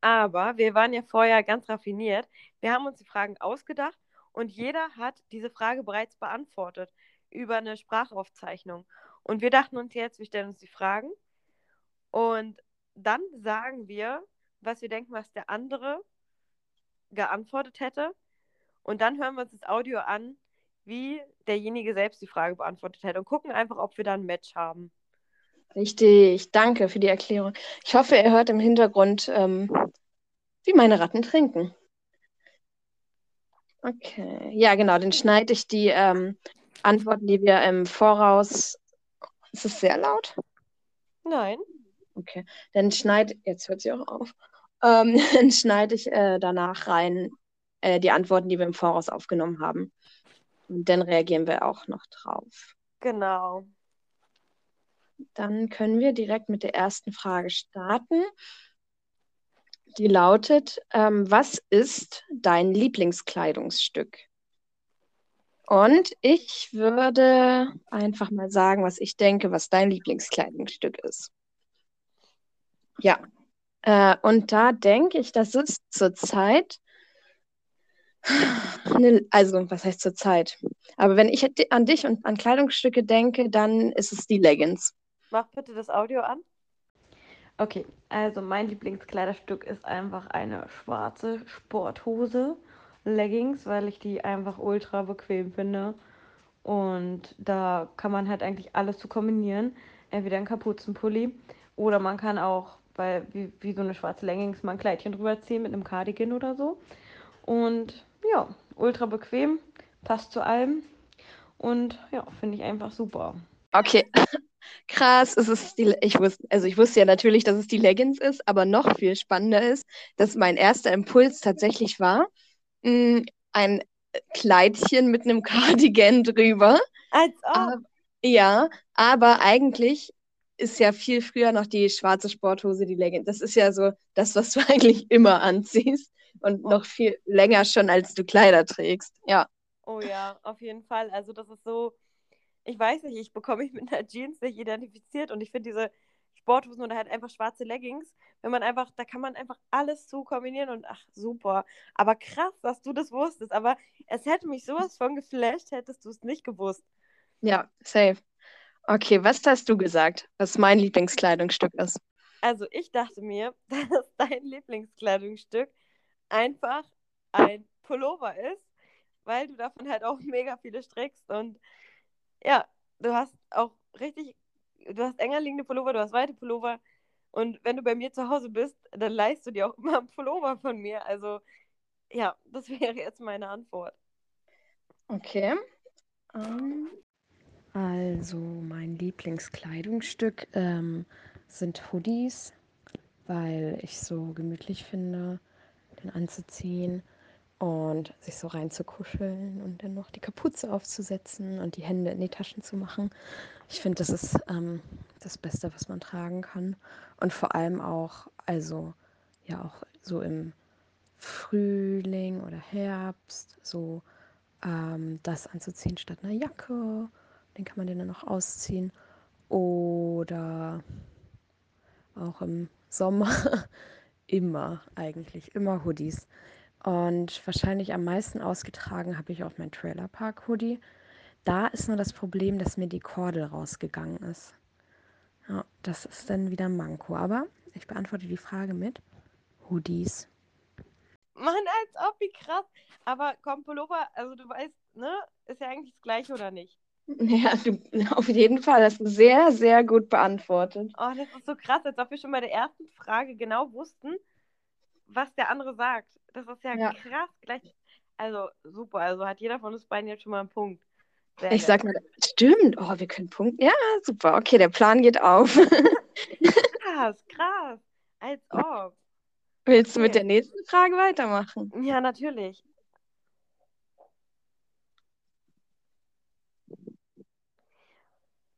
Aber wir waren ja vorher ganz raffiniert. Wir haben uns die Fragen ausgedacht und jeder hat diese Frage bereits beantwortet über eine Sprachaufzeichnung. Und wir dachten uns jetzt, wir stellen uns die Fragen und dann sagen wir, was wir denken, was der andere geantwortet hätte. Und dann hören wir uns das Audio an, wie derjenige selbst die Frage beantwortet hätte und gucken einfach, ob wir da ein Match haben. Richtig, danke für die Erklärung. Ich hoffe, ihr hört im Hintergrund, ähm, wie meine Ratten trinken. Okay, ja, genau, dann schneide ich die ähm, Antworten, die wir im Voraus. Ist es sehr laut? Nein. Okay, dann schneide, jetzt hört sie auch auf. Ähm, dann schneide ich äh, danach rein äh, die Antworten, die wir im Voraus aufgenommen haben. Und dann reagieren wir auch noch drauf. Genau. Dann können wir direkt mit der ersten Frage starten. Die lautet, ähm, was ist dein Lieblingskleidungsstück? Und ich würde einfach mal sagen, was ich denke, was dein Lieblingskleidungsstück ist. Ja, äh, und da denke ich, das ist zurzeit, eine, also was heißt zurzeit? Aber wenn ich an dich und an Kleidungsstücke denke, dann ist es die Leggings. Mach bitte das Audio an. Okay, also mein Lieblingskleiderstück ist einfach eine schwarze Sporthose, Leggings, weil ich die einfach ultra bequem finde. Und da kann man halt eigentlich alles zu kombinieren. Entweder ein Kapuzenpulli oder man kann auch, weil wie, wie so eine schwarze Leggings, mal ein Kleidchen drüber ziehen mit einem Cardigan oder so. Und ja, ultra bequem, passt zu allem. Und ja, finde ich einfach super. Okay, Krass, es ist die, ich wusste, also ich wusste ja natürlich, dass es die Leggings ist, aber noch viel spannender ist, dass mein erster Impuls tatsächlich war, mh, ein Kleidchen mit einem Cardigan drüber. Als ob. Aber, ja, aber eigentlich ist ja viel früher noch die schwarze Sporthose die Leggings. Das ist ja so das, was du eigentlich immer anziehst und Oh. noch viel länger schon, als du Kleider trägst. Ja. Oh ja, auf jeden Fall. Also das ist so, ich weiß nicht, ich bekomme mich mit einer Jeans nicht identifiziert und ich finde diese Sporthosen oder halt einfach schwarze Leggings, wenn man einfach, da kann man einfach alles zu kombinieren und ach, super. Aber krass, dass du das wusstest. Aber es hätte mich sowas von geflasht, hättest du es nicht gewusst. Ja, safe. Okay, was hast du gesagt, was mein Lieblingskleidungsstück ist? Also ich dachte mir, dass dein Lieblingskleidungsstück einfach ein Pullover ist, weil du davon halt auch mega viele strickst und ja, du hast auch richtig, du hast enger liegende Pullover, du hast weite Pullover und wenn du bei mir zu Hause bist, dann leihst du dir auch immer einen Pullover von mir. Also ja, das wäre jetzt meine Antwort. Okay. Ähm, Also, mein Lieblingskleidungsstück ähm, sind Hoodies, weil ich so gemütlich finde, den anzuziehen und sich so reinzukuscheln und dann noch die Kapuze aufzusetzen und die Hände in die Taschen zu machen. Ich finde, das ist ähm, das Beste, was man tragen kann. Und vor allem auch, also ja, auch so im Frühling oder Herbst, so ähm, das anzuziehen statt einer Jacke. Den kann man dann noch ausziehen. Oder auch im Sommer immer eigentlich, immer Hoodies. Und wahrscheinlich am meisten ausgetragen habe ich auch mein Trailerpark-Hoodie. Da ist nur das Problem, dass mir die Kordel rausgegangen ist. Ja, das ist dann wieder ein Manko. Aber ich beantworte die Frage mit Hoodies. Mann, als ob, wie krass. Aber komm, Pullover, also du weißt, ne, ist ja eigentlich das Gleiche oder nicht? ja, du, auf jeden Fall hast du sehr, sehr gut beantwortet. Oh, das ist so krass, als ob wir schon bei der ersten Frage genau wussten, was der andere sagt. Das ist ja, Ja. krass. Gleich, also super, also hat jeder von uns beiden jetzt schon mal einen Punkt. Sehr Ich sag mal, stimmt. Oh, wir können punkten. Ja, super. Okay, der Plan geht auf. Krass, krass. Als ob. Willst du mit Okay. der nächsten Frage weitermachen? Ja, natürlich.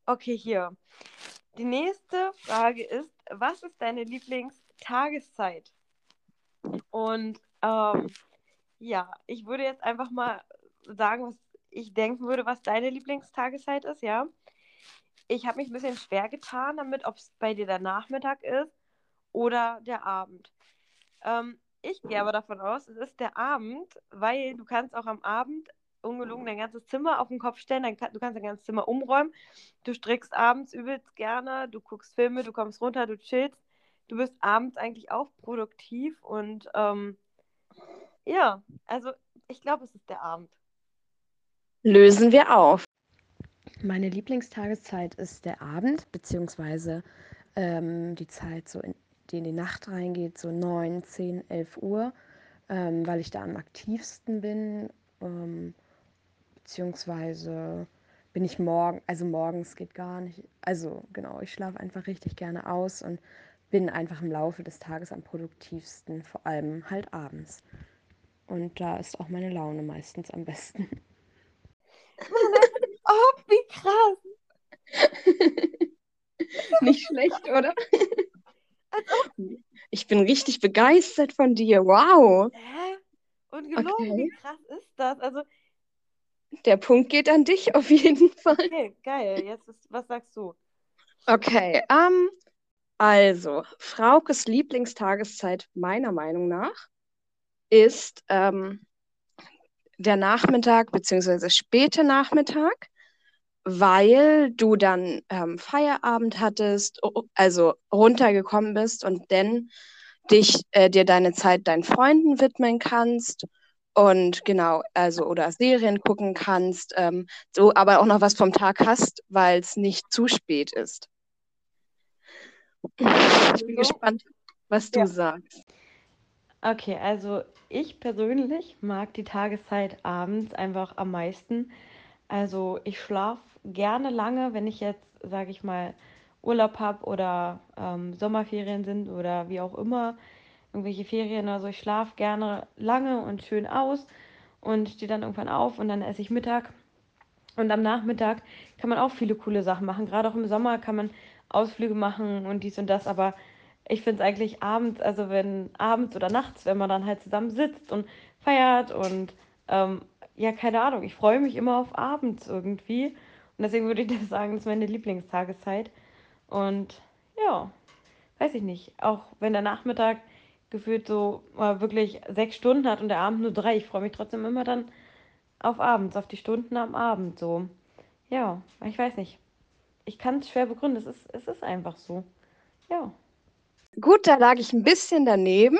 Okay, hier. Die nächste Frage ist, was ist deine Lieblingstageszeit? Und ähm, ja, ich würde jetzt einfach mal sagen, was ich denken würde, was deine Lieblingstageszeit ist, ja. Ich habe mich ein bisschen schwer getan damit, ob es bei dir der Nachmittag ist oder der Abend. Ähm, ich gehe aber davon aus, es ist der Abend, weil du kannst auch am Abend ungelogen dein ganzes Zimmer auf den Kopf stellen, dann du kannst dein ganzes Zimmer umräumen, du strickst abends übelst gerne, du guckst Filme, du kommst runter, du chillst, du bist abends eigentlich auch produktiv und ähm, ja, also ich glaube, es ist der Abend. Lösen wir auf. Meine Lieblingstageszeit ist der Abend, beziehungsweise ähm, die Zeit, so in, die in die Nacht reingeht, so 9, 10, 11 Uhr, ähm, weil ich da am aktivsten bin. Ähm, beziehungsweise bin ich morgen, also morgens geht gar nicht. Also genau, ich schlafe einfach richtig gerne aus und bin einfach im Laufe des Tages am produktivsten, vor allem halt abends. Und da ist auch meine Laune meistens am besten. Oh, wie krass! Nicht schlecht, oder? Ich bin richtig begeistert von dir. Wow. Hä? Und gelogen, Okay. wie krass ist das? Also, Der Punkt geht an dich auf jeden Fall. okay, geil. Jetzt ist, was sagst du? Okay, ähm, also, Fraukes Lieblingstageszeit meiner Meinung nach ist ähm, der Nachmittag beziehungsweise späte Nachmittag, weil du dann ähm, Feierabend hattest, also runtergekommen bist und dann dich äh, dir deine Zeit deinen Freunden widmen kannst und genau, also oder Serien gucken kannst, ähm, so aber auch noch was vom Tag hast, weil es nicht zu spät ist. Ich bin So. gespannt, was du Ja. sagst. Okay, also ich persönlich mag die Tageszeit abends einfach am meisten. Also ich schlafe gerne lange, wenn ich jetzt, sage ich mal, Urlaub habe oder ähm, Sommerferien sind oder wie auch immer, irgendwelche Ferien oder so. Ich schlafe gerne lange und schön aus und stehe dann irgendwann auf und dann esse ich Mittag. Und am Nachmittag kann man auch viele coole Sachen machen. Gerade auch im Sommer kann man Ausflüge machen und dies und das, aber ich finde es eigentlich abends, also wenn abends oder nachts, wenn man dann halt zusammen sitzt und feiert und ähm, ja, keine Ahnung, ich freue mich immer auf abends irgendwie. Und deswegen würde ich das sagen, das ist meine Lieblingstageszeit. Und ja, weiß ich nicht. Auch wenn der Nachmittag gefühlt so äh, wirklich sechs Stunden hat und der Abend nur drei, ich freue mich trotzdem immer dann auf abends, auf die Stunden am Abend so. Ja, ich weiß nicht. Ich kann es schwer begründen, es ist, es ist einfach so. Ja. Gut, da lag ich ein bisschen daneben.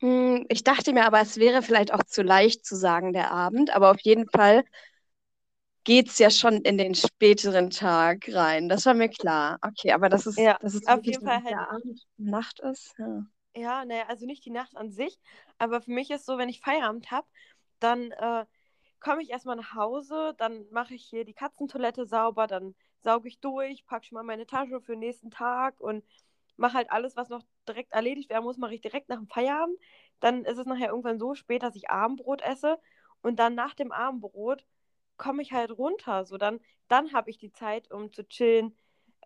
Hm, ich dachte mir aber, es wäre vielleicht auch zu leicht zu sagen, der Abend, aber auf jeden Fall geht es ja schon in den späteren Tag rein. Das war mir klar. Okay, aber das ist, Ja, das ist auf jeden Fall halt. Abend, Nacht ist. Ja. Ja, naja, also nicht die Nacht an sich, aber für mich ist so, wenn ich Feierabend habe, dann äh, komme ich erstmal nach Hause, dann mache ich hier die Katzentoilette sauber, dann sauge ich durch, packe schon mal meine Tasche für den nächsten Tag und mache halt alles, was noch direkt erledigt werden muss, mache ich direkt nach dem Feierabend. Dann ist es nachher irgendwann so spät, dass ich Abendbrot esse und dann nach dem Abendbrot komme ich halt runter. So dann, dann habe ich die Zeit, um zu chillen,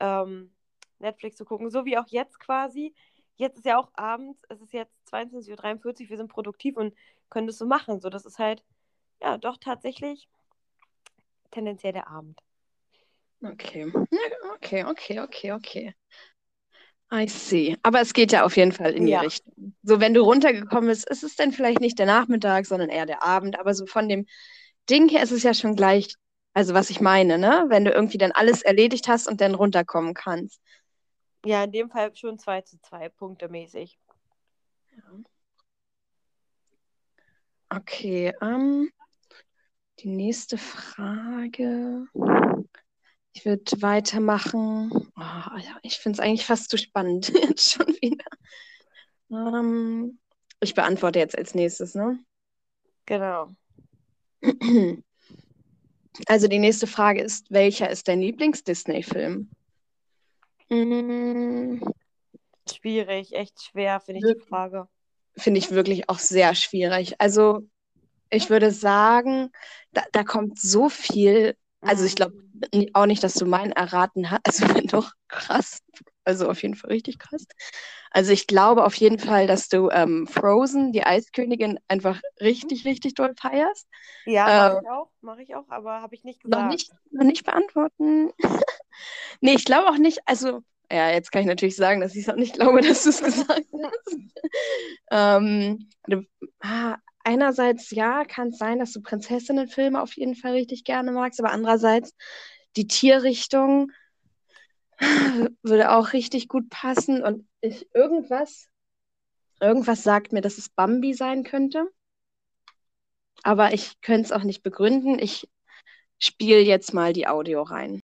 ähm, Netflix zu gucken, so wie auch jetzt quasi. Jetzt ist ja auch abends, es ist jetzt 22.43 Uhr, wir sind produktiv und können das so machen. So, das ist halt, ja, doch tatsächlich tendenziell der Abend. Okay. Okay, okay, okay, okay. I see. Aber es geht ja auf jeden Fall in die Ja. Richtung. So, wenn du runtergekommen bist, ist es dann vielleicht nicht der Nachmittag, sondern eher der Abend. Aber so von dem Ding her ist es ja schon gleich, also was ich meine, ne? Wenn du irgendwie dann alles erledigt hast und dann runterkommen kannst. Ja, in dem Fall schon 2 zu 2 Punkte mäßig. Okay, ähm, die nächste Frage. Ich würde weitermachen. Oh, ja, ich finde es eigentlich fast zu spannend jetzt schon wieder. Ähm, ich beantworte jetzt als nächstes, ne? Genau. Also die nächste Frage ist, welcher ist dein Lieblings-Disney-Film? Mm, Schwierig, echt schwer, finde ich die? Frage. Finde ich wirklich auch sehr schwierig. Also ich würde sagen, da, da kommt so viel. Also ich glaube auch nicht, dass du meinen erraten hast. Also wenn doch, krass. Also auf jeden Fall richtig krass. Also ich glaube auf jeden Fall, dass du ähm, Frozen, die Eiskönigin, einfach richtig, richtig doll feierst. Ja, Äh, mache ich auch, mache ich auch, aber habe ich nicht Noch gesagt. nicht, noch nicht beantworten. Nee, ich glaube auch nicht, also, ja, jetzt kann ich natürlich sagen, dass ich es auch nicht glaube, dass du es gesagt hast. Ähm, du, ah, einerseits, ja, kann es sein, dass du Prinzessinnenfilme auf jeden Fall richtig gerne magst, aber andererseits die Tierrichtung würde auch richtig gut passen und ich, irgendwas, irgendwas sagt mir, dass es Bambi sein könnte, aber ich könnte es auch nicht begründen. Ich spiele jetzt mal die Audio rein.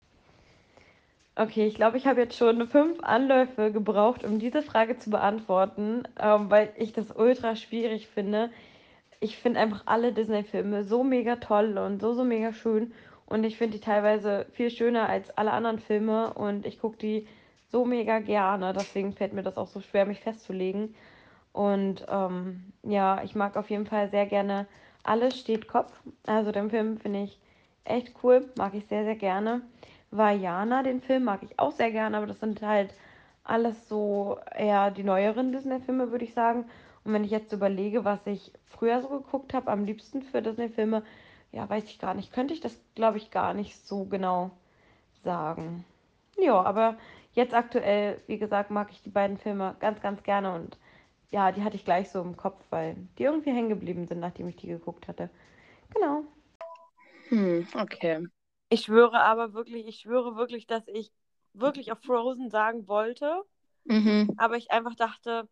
Okay, ich glaube, ich habe jetzt schon fünf Anläufe gebraucht, um diese Frage zu beantworten, ähm, weil ich das ultra schwierig finde. Ich finde einfach alle Disney-Filme so mega toll und so, so mega schön. Und ich finde die teilweise viel schöner als alle anderen Filme und ich gucke die so mega gerne. Deswegen fällt mir das auch so schwer, mich festzulegen. Und ähm, ja, ich mag auf jeden Fall sehr gerne Alles steht Kopf. Also den Film finde ich echt cool, mag ich sehr, sehr gerne. Vajana, den Film, mag ich auch sehr gerne, aber das sind halt alles so eher die neueren Disney-Filme, würde ich sagen. Und wenn ich jetzt überlege, was ich früher so geguckt habe, am liebsten für Disney-Filme, ja, weiß ich gar nicht. Könnte ich das, glaube ich, gar nicht so genau sagen. Ja, aber jetzt aktuell, wie gesagt, mag ich die beiden Filme ganz, ganz gerne und ja, die hatte ich gleich so im Kopf, weil die irgendwie hängen geblieben sind, nachdem ich die geguckt hatte. Genau. Hm, okay. Ich schwöre aber wirklich, ich schwöre wirklich, dass ich wirklich auf Frozen sagen wollte, Mhm. aber ich einfach dachte,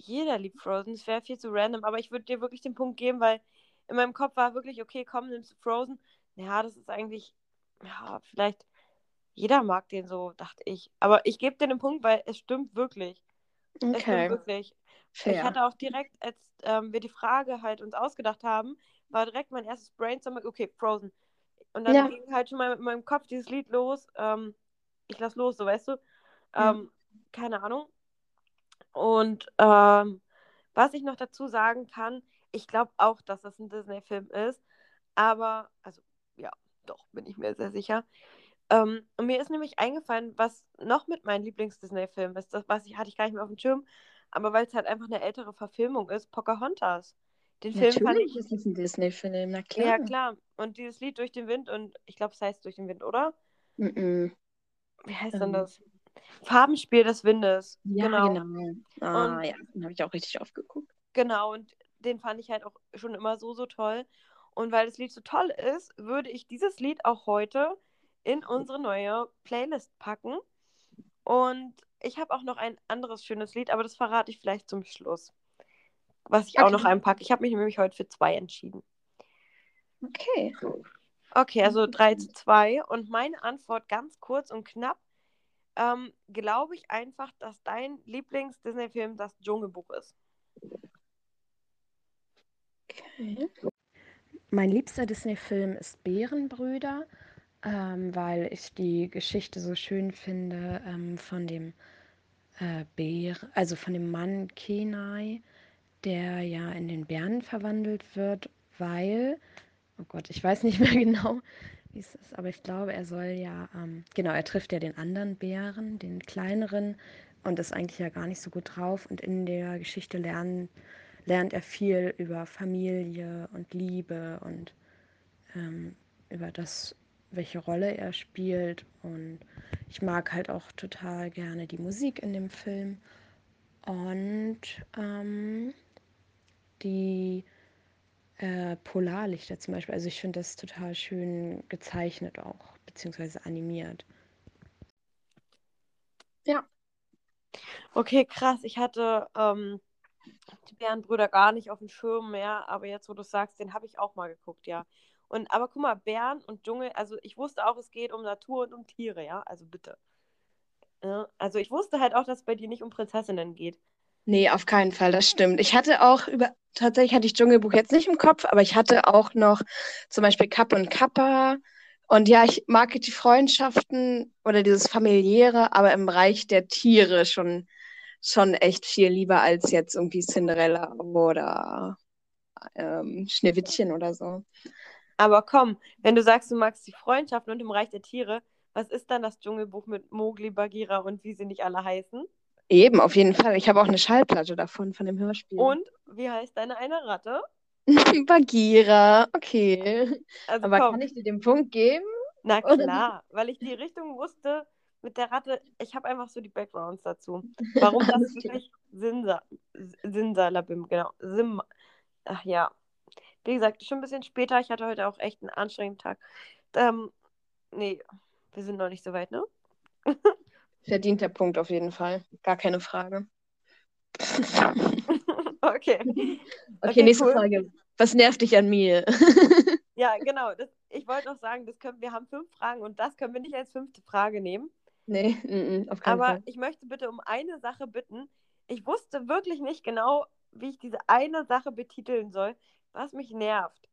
jeder liebt Frozen, es wäre viel zu random, aber ich würde dir wirklich den Punkt geben, weil in meinem Kopf war wirklich, okay, komm, nimmst du Frozen. Ja, das ist eigentlich, ja, vielleicht jeder mag den so, dachte ich. Aber ich gebe dir den Punkt, weil es stimmt wirklich. Es stimmt Okay, wirklich. Ich fair. hatte auch direkt, als ähm, wir die Frage halt uns ausgedacht haben, war direkt mein erstes Brainstorming, okay, Frozen. und dann Ja. ging halt schon mal mit meinem Kopf dieses Lied los. Ähm, ich lass los, so weißt du. Ähm, Keine Ahnung. Und ähm, was ich noch dazu sagen kann, ich glaube auch, dass das ein Disney-Film ist. Aber, also, ja, doch, bin ich mir sehr sicher. Ähm, und mir ist nämlich eingefallen, was noch mit meinem Lieblings-Disney-Film ist. Das was ich, hatte ich gar nicht mehr auf dem Schirm. Aber weil es halt einfach eine ältere Verfilmung ist, Pocahontas. Den Film fand Natürlich ich. ist es ein Disney-Film, na klar. Ja, klar. Und dieses Lied durch den Wind und ich glaube, es heißt durch den Wind, oder? Mhm. Wie heißt Ähm. denn das? Farbenspiel des Windes. Ja, genau. genau. Ah, Und- ja, den habe ich auch richtig aufgeguckt. Genau, und den fand ich halt auch schon immer so, so toll. Und weil das Lied so toll ist, würde ich dieses Lied auch heute in unsere neue Playlist packen. Und ich habe auch noch ein anderes schönes Lied, aber das verrate ich vielleicht zum Schluss. Was ich auch Okay. noch einpacke. Ich habe mich nämlich heute für zwei entschieden. Okay. Okay, also 3 zu 2. Und meine Antwort ganz kurz und knapp. Ähm, Glaube ich einfach, dass dein Lieblings-Disney-Film das Dschungelbuch ist. okay. Mein liebster Disney-Film ist Bärenbrüder, ähm, weil ich die Geschichte so schön finde ähm, von dem äh, Bär, also von dem Mann Kenai, der ja in den Bären verwandelt wird, weil, oh Gott, ich weiß nicht mehr genau, wie es ist, aber ich glaube, er soll ja, ähm, genau, er trifft ja den anderen Bären, den kleineren, und ist eigentlich ja gar nicht so gut drauf. Und in der Geschichte lernen, lernt er viel über Familie und Liebe und ähm, über das, welche Rolle er spielt. Und ich mag halt auch total gerne die Musik in dem Film. Und ähm, die äh, Polarlichter zum Beispiel. Also ich finde das total schön gezeichnet auch, beziehungsweise animiert. Okay, krass. Ich hatte ähm, die Bärenbrüder gar nicht auf dem Schirm mehr, aber jetzt, wo du sagst, den habe ich auch mal geguckt, ja. Und aber guck mal, Bären und Dschungel, also ich wusste auch, es geht um Natur und um Tiere, ja, also bitte. Ja, also ich wusste halt auch, dass es bei dir nicht um Prinzessinnen geht. Nee, auf keinen Fall, das stimmt. Ich hatte auch über, tatsächlich hatte ich Dschungelbuch jetzt nicht im Kopf, aber ich hatte auch noch zum Beispiel Kapp und Kappa. Und ja, ich mag die Freundschaften oder dieses familiäre, aber im Bereich der Tiere schon, schon echt viel lieber als jetzt irgendwie Cinderella oder ähm, Schneewittchen oder so. Aber komm, wenn du sagst, du magst die Freundschaften und im Reich der Tiere, was ist dann das Dschungelbuch mit Mowgli, Bagheera und wie sie nicht alle heißen? Eben, auf jeden Fall. Ich habe auch eine Schallplatte davon, von dem Hörspiel. Und wie heißt deine eine Ratte? Bagheera, okay. Also Aber komm. kann ich dir den Punkt geben? Na klar, weil ich die Richtung wusste mit der Ratte. Ich habe einfach so die Backgrounds dazu. Warum das wirklich Sinsa, Sinsalabim, genau. Sim, ach ja. Wie gesagt, schon ein bisschen später. Ich hatte heute auch echt einen anstrengenden Tag. Ähm, nee, wir sind noch nicht so weit, ne? Verdient der Punkt auf jeden Fall. Gar keine Frage. okay. Okay, Okay, nächste cool. Frage. Was nervt dich an mir? Ja, genau. Das, ich wollte noch sagen, das können, wir haben fünf Fragen und das können wir nicht als fünfte Frage nehmen. nee, mm, mm, auf keinen Aber Fall. ich möchte bitte um eine Sache bitten. Ich wusste wirklich nicht genau, wie ich diese eine Sache betiteln soll, was mich nervt.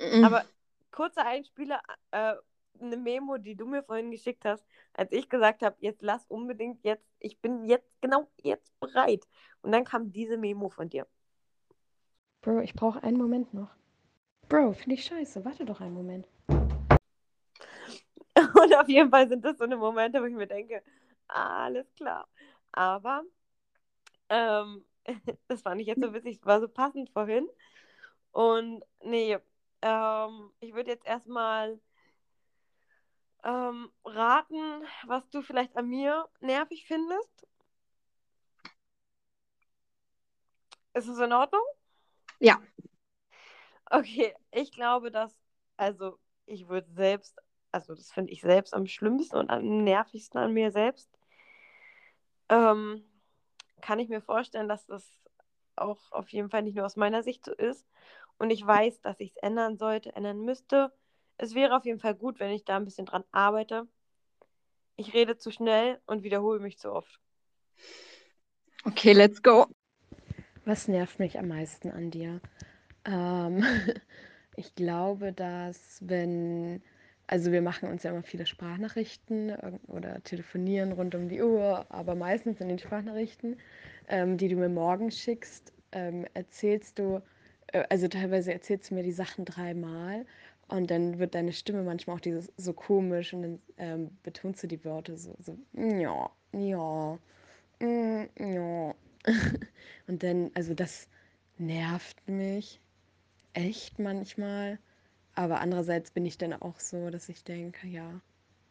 Mm, Aber kurzer Einspieler, äh, eine Memo, die du mir vorhin geschickt hast, als ich gesagt habe, jetzt lass unbedingt jetzt, ich bin jetzt genau jetzt bereit. Und dann kam diese Memo von dir. Bro, ich brauche einen Moment noch. Bro, finde ich scheiße. Warte doch einen Moment. Und auf jeden Fall sind das so eine Momente, wo ich mir denke, alles klar. Aber ähm, das fand ich jetzt so witzig, war so passend vorhin. Und nee, ähm, ich würde jetzt erstmal ähm, raten, was du vielleicht an mir nervig findest. Ist es in Ordnung? Ja. Okay, ich glaube, dass, also ich würde selbst, also das finde ich selbst am schlimmsten und am nervigsten an mir selbst. Ähm, kann ich mir vorstellen, dass das auch auf jeden Fall nicht nur aus meiner Sicht so ist. Und ich weiß, dass ich es ändern sollte, ändern müsste. Es wäre auf jeden Fall gut, wenn ich da ein bisschen dran arbeite. Ich rede zu schnell und wiederhole mich zu oft. Okay, let's go. Was nervt mich am meisten an dir? Ähm, ich glaube, dass wenn, also wir machen uns ja immer viele Sprachnachrichten oder telefonieren rund um die Uhr, aber meistens in den Sprachnachrichten, ähm, die du mir morgen schickst, ähm, erzählst du, äh, also teilweise erzählst du mir die Sachen dreimal und dann wird deine Stimme manchmal auch dieses so komisch und dann ähm, betonst du die Worte so, so ja, ja, ja. und dann, also das nervt mich echt manchmal. Aber andererseits bin ich dann auch so, dass ich denke, ja,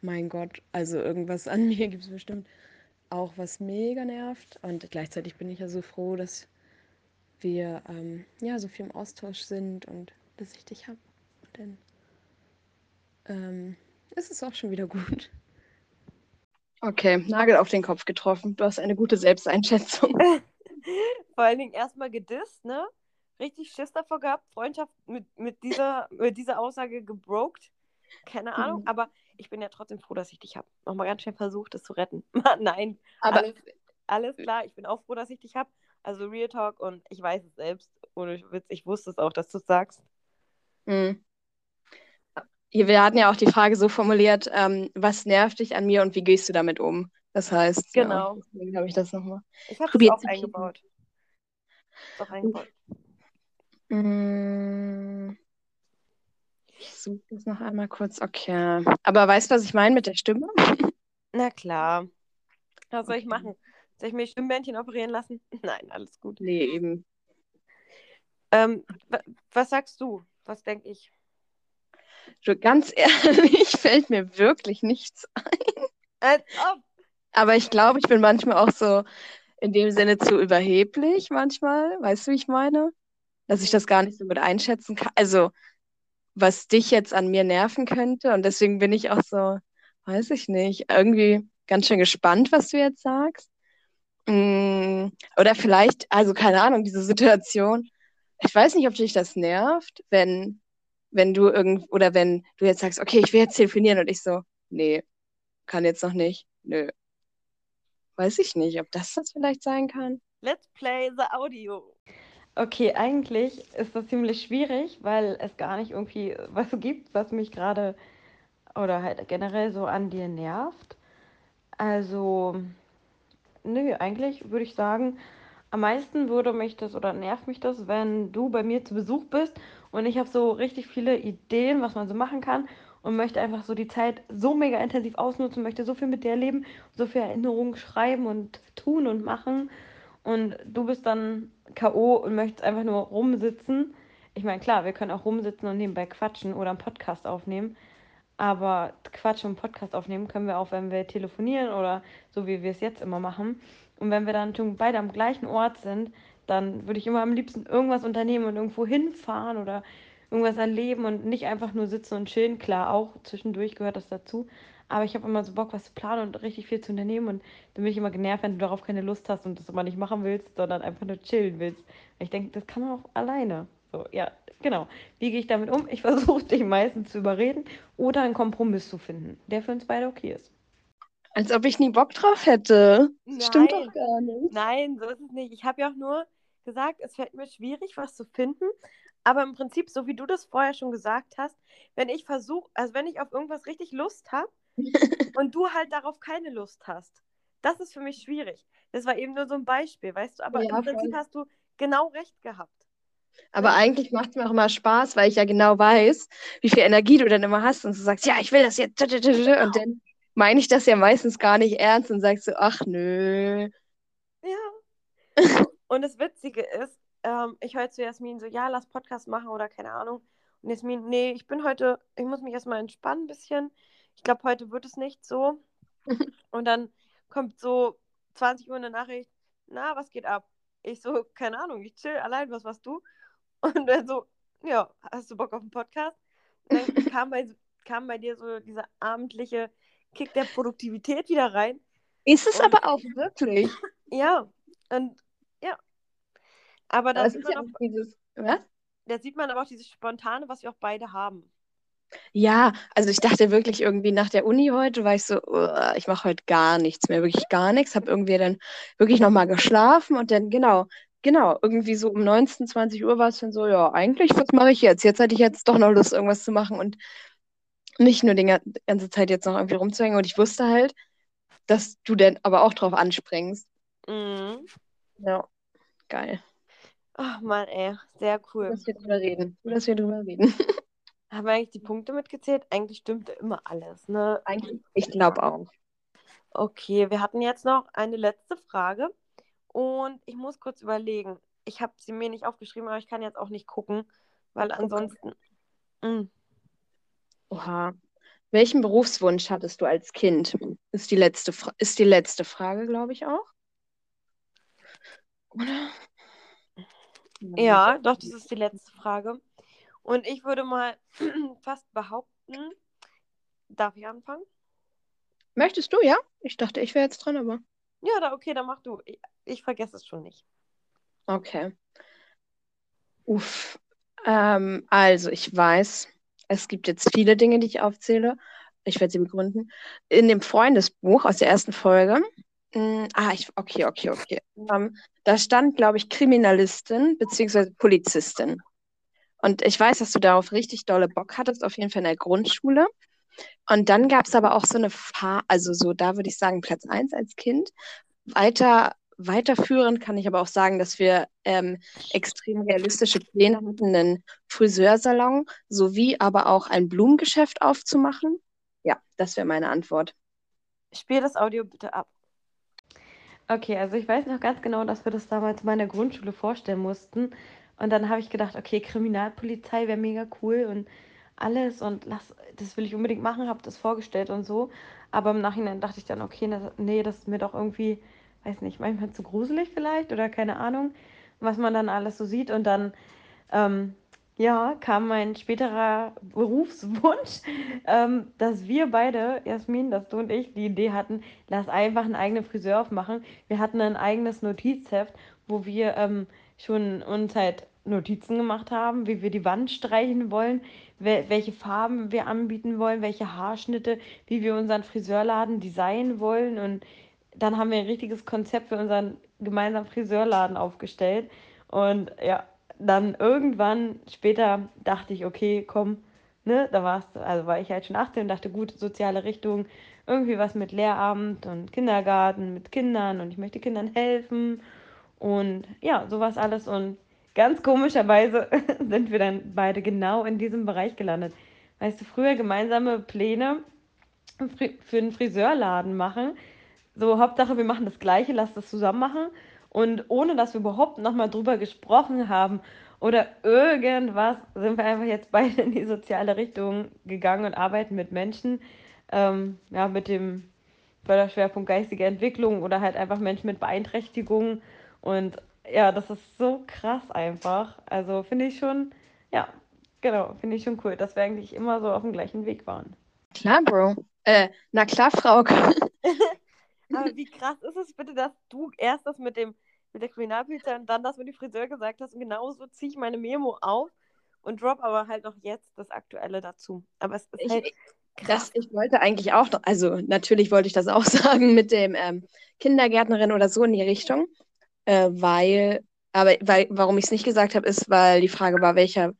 mein Gott, also irgendwas an mir gibt es bestimmt auch, was mega nervt. Und gleichzeitig bin ich ja so froh, dass wir ähm, ja so viel im Austausch sind und dass ich dich habe. Dann ähm, ist es auch schon wieder gut. Okay, Nagel auf den Kopf getroffen. Du hast eine gute Selbsteinschätzung. Vor allen Dingen erstmal gedisst, ne? Richtig Schiss davor gehabt, Freundschaft mit, mit, dieser, mit dieser Aussage gebrokt. Keine Ahnung, mhm. aber ich bin ja trotzdem froh, dass ich dich habe. Nochmal ganz schnell versucht, das zu retten. Nein, aber alles, alles klar, ich bin auch froh, dass ich dich habe. Also Real Talk und ich weiß es selbst, ohne Witz, ich wusste es auch, dass du es sagst. Mhm. Wir hatten ja auch die Frage so formuliert, ähm, was nervt dich an mir und wie gehst du damit um? Das heißt, genau. Ja, deswegen habe ich das nochmal. Ich habe es auch eingebaut. Auch eingebaut. Mm. Ich suche das noch einmal kurz. Okay. Aber weißt du, was ich meine mit der Stimme? Na klar. Was soll ich machen? Soll ich mir Stimmbändchen operieren lassen? Nein, alles gut. Nee, eben. Ähm, was sagst du? Was denke ich? Du, ganz ehrlich, fällt mir wirklich nichts ein. Als ob. Aber ich glaube, ich bin manchmal auch so in dem Sinne zu überheblich manchmal. Weißt du, wie ich meine? Dass ich das gar nicht so gut einschätzen kann. Also, was dich jetzt an mir nerven könnte. Und deswegen bin ich auch so, weiß ich nicht, irgendwie ganz schön gespannt, was du jetzt sagst. Mm, oder vielleicht, also keine Ahnung, diese Situation. Ich weiß nicht, ob dich das nervt, wenn, wenn du irgend oder wenn du jetzt sagst, okay, ich will jetzt telefonieren und ich so, nee, kann jetzt noch nicht. Nö. Weiß ich nicht, ob das das vielleicht sein kann. Let's play the audio. Okay, eigentlich ist das ziemlich schwierig, weil es gar nicht irgendwie was gibt, was mich gerade oder halt generell so an dir nervt. Also, nö, eigentlich würde ich sagen, am meisten würde mich das oder nervt mich das, wenn du bei mir zu Besuch bist und ich habe so richtig viele Ideen, was man so machen kann und möchte einfach so die Zeit so mega intensiv ausnutzen, möchte so viel mit dir erleben, so viel Erinnerungen schreiben und tun und machen und du bist dann K.O. und möchtest einfach nur rumsitzen. Ich meine, klar, wir können auch rumsitzen und nebenbei quatschen oder einen Podcast aufnehmen. Aber Quatsch und Podcast aufnehmen können wir auch, wenn wir telefonieren oder so wie wir es jetzt immer machen. Und wenn wir dann beide am gleichen Ort sind, dann würde ich immer am liebsten irgendwas unternehmen und irgendwo hinfahren oder irgendwas erleben und nicht einfach nur sitzen und chillen. Klar, auch zwischendurch gehört das dazu. Aber ich habe immer so Bock, was zu planen und richtig viel zu unternehmen. Und dann bin ich immer genervt, wenn du darauf keine Lust hast und das immer nicht machen willst, sondern einfach nur chillen willst. Ich denke, das kann man auch alleine. So, ja, genau. Wie gehe ich damit um? Ich versuche dich meistens zu überreden oder einen Kompromiss zu finden, der für uns beide okay ist. Als ob ich nie Bock drauf hätte. Nein, Stimmt doch gar nicht. Nein, so ist es nicht. Ich habe ja auch nur gesagt, es fällt mir schwierig, was zu finden. Aber im Prinzip, so wie du das vorher schon gesagt hast, wenn ich versuche, also wenn ich auf irgendwas richtig Lust habe, und du halt darauf keine Lust hast. Das ist für mich schwierig. Das war eben nur so ein Beispiel, weißt du? Aber ja, im Prinzip hast du genau recht gehabt. Aber eigentlich macht es mir auch immer Spaß, weil ich ja genau weiß, wie viel Energie du dann immer hast und du sagst, ja, ich will das jetzt. Und dann meine ich das ja meistens gar nicht ernst und sagst so, ach nö. Ja. Und das Witzige ist, ähm, ich höre zu Jasmin so, ja, lass Podcast machen oder keine Ahnung. Und Jasmin, nee, ich bin heute, ich muss mich erstmal entspannen ein bisschen ich glaube, heute wird es nicht so. Und dann kommt so 20 Uhr eine Nachricht, na, was geht ab? Ich so, keine Ahnung, ich chill allein, was warst du? Und dann so, ja, hast du Bock auf einen Podcast? Und dann kam bei, kam bei dir so dieser abendliche Kick der Produktivität wieder rein. Ist es und, aber auch wirklich. Ja, und ja. Aber da sieht, ja dieses, was? da sieht man aber auch dieses Spontane, was wir auch beide haben. Ja, also ich dachte wirklich irgendwie nach der Uni heute, war ich so, uh, ich mache heute gar nichts mehr, wirklich gar nichts. Habe irgendwie dann wirklich nochmal geschlafen und dann, genau, genau, irgendwie so um 19, 20 Uhr war es dann so, ja, eigentlich, was mache ich jetzt? Jetzt hätte ich jetzt doch noch Lust, irgendwas zu machen und nicht nur die ga- ganze Zeit jetzt noch irgendwie rumzuhängen. Und ich wusste halt, dass du dann aber auch drauf anspringst. Mhm. Ja, geil. Ach Mann, ey, sehr cool. Dass wir drüber reden. Dass wir drüber reden. Haben wir eigentlich die Punkte mitgezählt? Eigentlich stimmte immer alles, ne? Eigentlich, ich glaube auch. Okay, wir hatten jetzt noch eine letzte Frage und ich muss kurz überlegen. Ich habe sie mir nicht aufgeschrieben, aber ich kann jetzt auch nicht gucken, weil ansonsten. Mm. Oha. Welchen Berufswunsch hattest du als Kind? Ist die letzte, Fra ist die letzte Frage, glaube ich auch. Oder? Ja, doch, das ist die letzte Frage. Und ich würde mal fast behaupten, darf ich anfangen? Möchtest du, ja? Ich dachte, ich wäre jetzt dran, aber. Ja, da, okay, dann mach du. Ich, ich vergesse es schon nicht. Okay. Uff. Ähm, also, ich weiß, es gibt jetzt viele Dinge, die ich aufzähle. Ich werde sie begründen. In dem Freundesbuch aus der ersten Folge. mh, ah, ich, okay, okay, okay. Ähm, da stand, glaube ich, Kriminalistin beziehungsweise Polizistin. Und ich weiß, dass du darauf richtig dolle Bock hattest, auf jeden Fall in der Grundschule. Und dann gab es aber auch so eine Phase, also so, da würde ich sagen, Platz 1 als Kind. Weiter, weiterführend kann ich aber auch sagen, dass wir ähm, extrem realistische Pläne hatten, einen Friseursalon sowie aber auch ein Blumengeschäft aufzumachen. Ja, das wäre meine Antwort. Spiel das Audio bitte ab. Okay, also ich weiß noch ganz genau, dass wir das damals in meiner Grundschule vorstellen mussten. Und dann habe ich gedacht, okay, Kriminalpolizei wäre mega cool und alles und lass, das will ich unbedingt machen, habe das vorgestellt und so. Aber im Nachhinein dachte ich dann, okay, nee, das ist mir doch irgendwie, weiß nicht, manchmal zu gruselig vielleicht oder keine Ahnung, was man dann alles so sieht. Und dann, ähm, ja, kam mein späterer Berufswunsch, ähm, dass wir beide, Jasmin, dass du und ich, die Idee hatten, lass einfach einen eigenen Friseur aufmachen. Wir hatten ein eigenes Notizheft, wo wir ähm, schon uns halt Notizen gemacht haben, wie wir die Wand streichen wollen, wel welche Farben wir anbieten wollen, welche Haarschnitte, wie wir unseren Friseurladen designen wollen. Und dann haben wir ein richtiges Konzept für unseren gemeinsamen Friseurladen aufgestellt. Und ja, dann irgendwann später dachte ich, okay, komm, ne, da warst also war ich halt schon 18 und dachte, gut, soziale Richtung, irgendwie was mit Lehramt und Kindergarten mit Kindern und ich möchte Kindern helfen und ja, sowas alles und ganz komischerweise sind wir dann beide genau in diesem Bereich gelandet. Weißt du, früher gemeinsame Pläne für einen Friseurladen machen, so Hauptsache wir machen das Gleiche, lass das zusammen machen und ohne dass wir überhaupt nochmal drüber gesprochen haben oder irgendwas, sind wir einfach jetzt beide in die soziale Richtung gegangen und arbeiten mit Menschen, ähm, ja, mit dem Förderschwerpunkt geistige Entwicklung oder halt einfach Menschen mit Beeinträchtigungen. Und ja, das ist so krass einfach. Also finde ich schon, ja, genau, finde ich schon cool, dass wir eigentlich immer so auf dem gleichen Weg waren. Klar, Bro. Äh, na klar, Frau. Aber wie krass ist es bitte, dass du erst das mit dem mit der Kriminalpolizei und dann das mit dem Friseur gesagt hast und genauso ziehe ich meine Memo auf und drop aber halt noch jetzt das Aktuelle dazu. Aber es ist Ich, halt das, ich wollte eigentlich auch noch, also natürlich wollte ich das auch sagen mit dem ähm, Kindergärtnerin oder so in die Richtung, äh, weil, aber weil, warum ich es nicht gesagt habe, ist, weil die Frage war, welcher,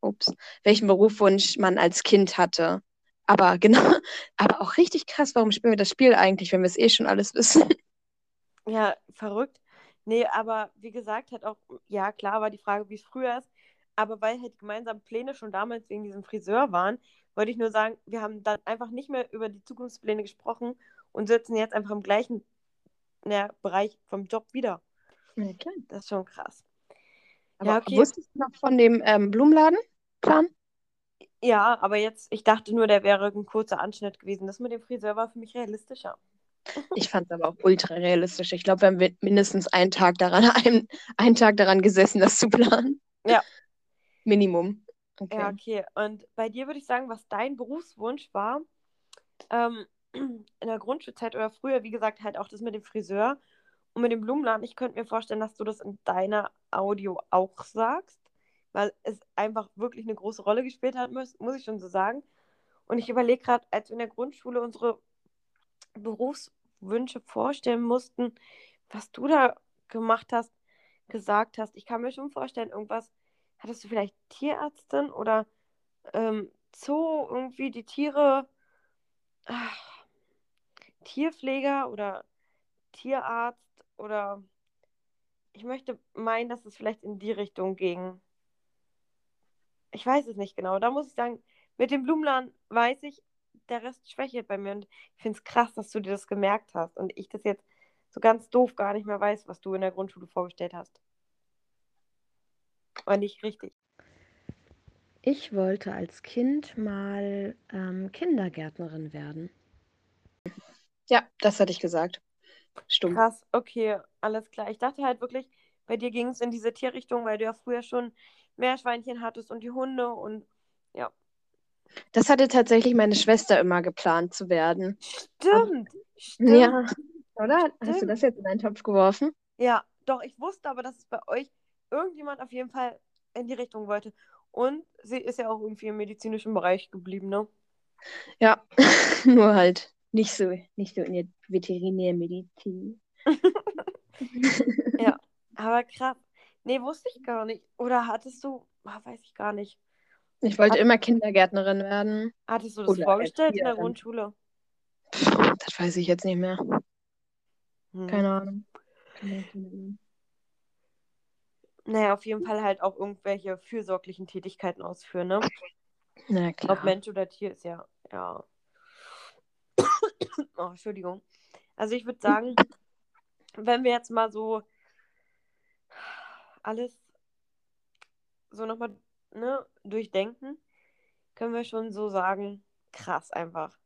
ups, welchen Berufswunsch man als Kind hatte. Aber genau, aber auch richtig krass, warum spielen wir das Spiel eigentlich, wenn wir es eh schon alles wissen? Ja, verrückt. Nee, aber wie gesagt, halt auch, ja, klar war die Frage, wie es früher ist. Aber weil halt gemeinsam Pläne schon damals wegen diesem Friseur waren, wollte ich nur sagen, wir haben dann einfach nicht mehr über die Zukunftspläne gesprochen und sitzen jetzt einfach im gleichen ja, Bereich vom Job wieder. Ja. Das ist schon krass. Aber Ja, okay. wusstest du noch von dem ähm, Blumenladenplan? Ja, aber jetzt, ich dachte nur, der wäre ein kurzer Anschnitt gewesen. Das mit dem Friseur war für mich realistischer. Ich fand es aber auch ultra realistisch. Ich glaube, wir haben mindestens einen Tag daran, einen, einen Tag daran gesessen, das zu planen. Ja. Minimum. Okay. Ja, okay. Und bei dir würde ich sagen, was dein Berufswunsch war, ähm, in der Grundschulzeit oder früher, wie gesagt, halt auch das mit dem Friseur und mit dem Blumenladen. Ich könnte mir vorstellen, dass du das in deiner Audio auch sagst, weil es einfach wirklich eine große Rolle gespielt hat, muss, muss ich schon so sagen. Und ich überlege gerade, als wir in der Grundschule unsere Berufswünsche vorstellen mussten, was du da gemacht hast, gesagt hast. Ich kann mir schon vorstellen, irgendwas, hattest du vielleicht Tierärztin oder ähm, Zoo, irgendwie die Tiere, ach, Tierpfleger oder Tierarzt oder ich möchte meinen, dass es vielleicht in die Richtung ging. Ich weiß es nicht genau. Da muss ich sagen, mit dem Blumenladen weiß ich, der Rest schwächelt bei mir. Und ich finde es krass, dass du dir das gemerkt hast und ich das jetzt so ganz doof gar nicht mehr weiß, was du in der Grundschule vorgestellt hast. War nicht richtig. Ich wollte als Kind mal ähm, Kindergärtnerin werden. Ja, das hatte ich gesagt. Stumm. Krass, okay, alles klar. Ich dachte halt wirklich, bei dir ging es in diese Tierrichtung, weil du ja früher schon Meerschweinchen hattest und die Hunde und ja. Das hatte tatsächlich meine Schwester immer geplant zu werden. Stimmt, stimmt. Ja, oder? Hast du Stimmt. das jetzt in einen Topf geworfen? Ja, doch, ich wusste aber, dass es bei euch irgendjemand auf jeden Fall in die Richtung wollte. Und sie ist ja auch irgendwie im medizinischen Bereich geblieben, ne? Ja, nur halt nicht so, nicht so in der Veterinärmedizin. Aber krass. Nee, wusste ich gar nicht. Oder hattest du, ah, weiß ich gar nicht. Ich wollte Hat- immer Kindergärtnerin werden. Hattest du das Oder vorgestellt in der. Grundschule? Das weiß ich jetzt nicht mehr. Hm. Keine Ahnung. Naja, auf jeden Fall halt auch irgendwelche fürsorglichen Tätigkeiten ausführen, ne? Na Ob klar. Mensch oder Tier ist ja, ja. oh, Entschuldigung. Also ich würde sagen, wenn wir jetzt mal so alles so nochmal ne, durchdenken, können wir schon so sagen, krass einfach.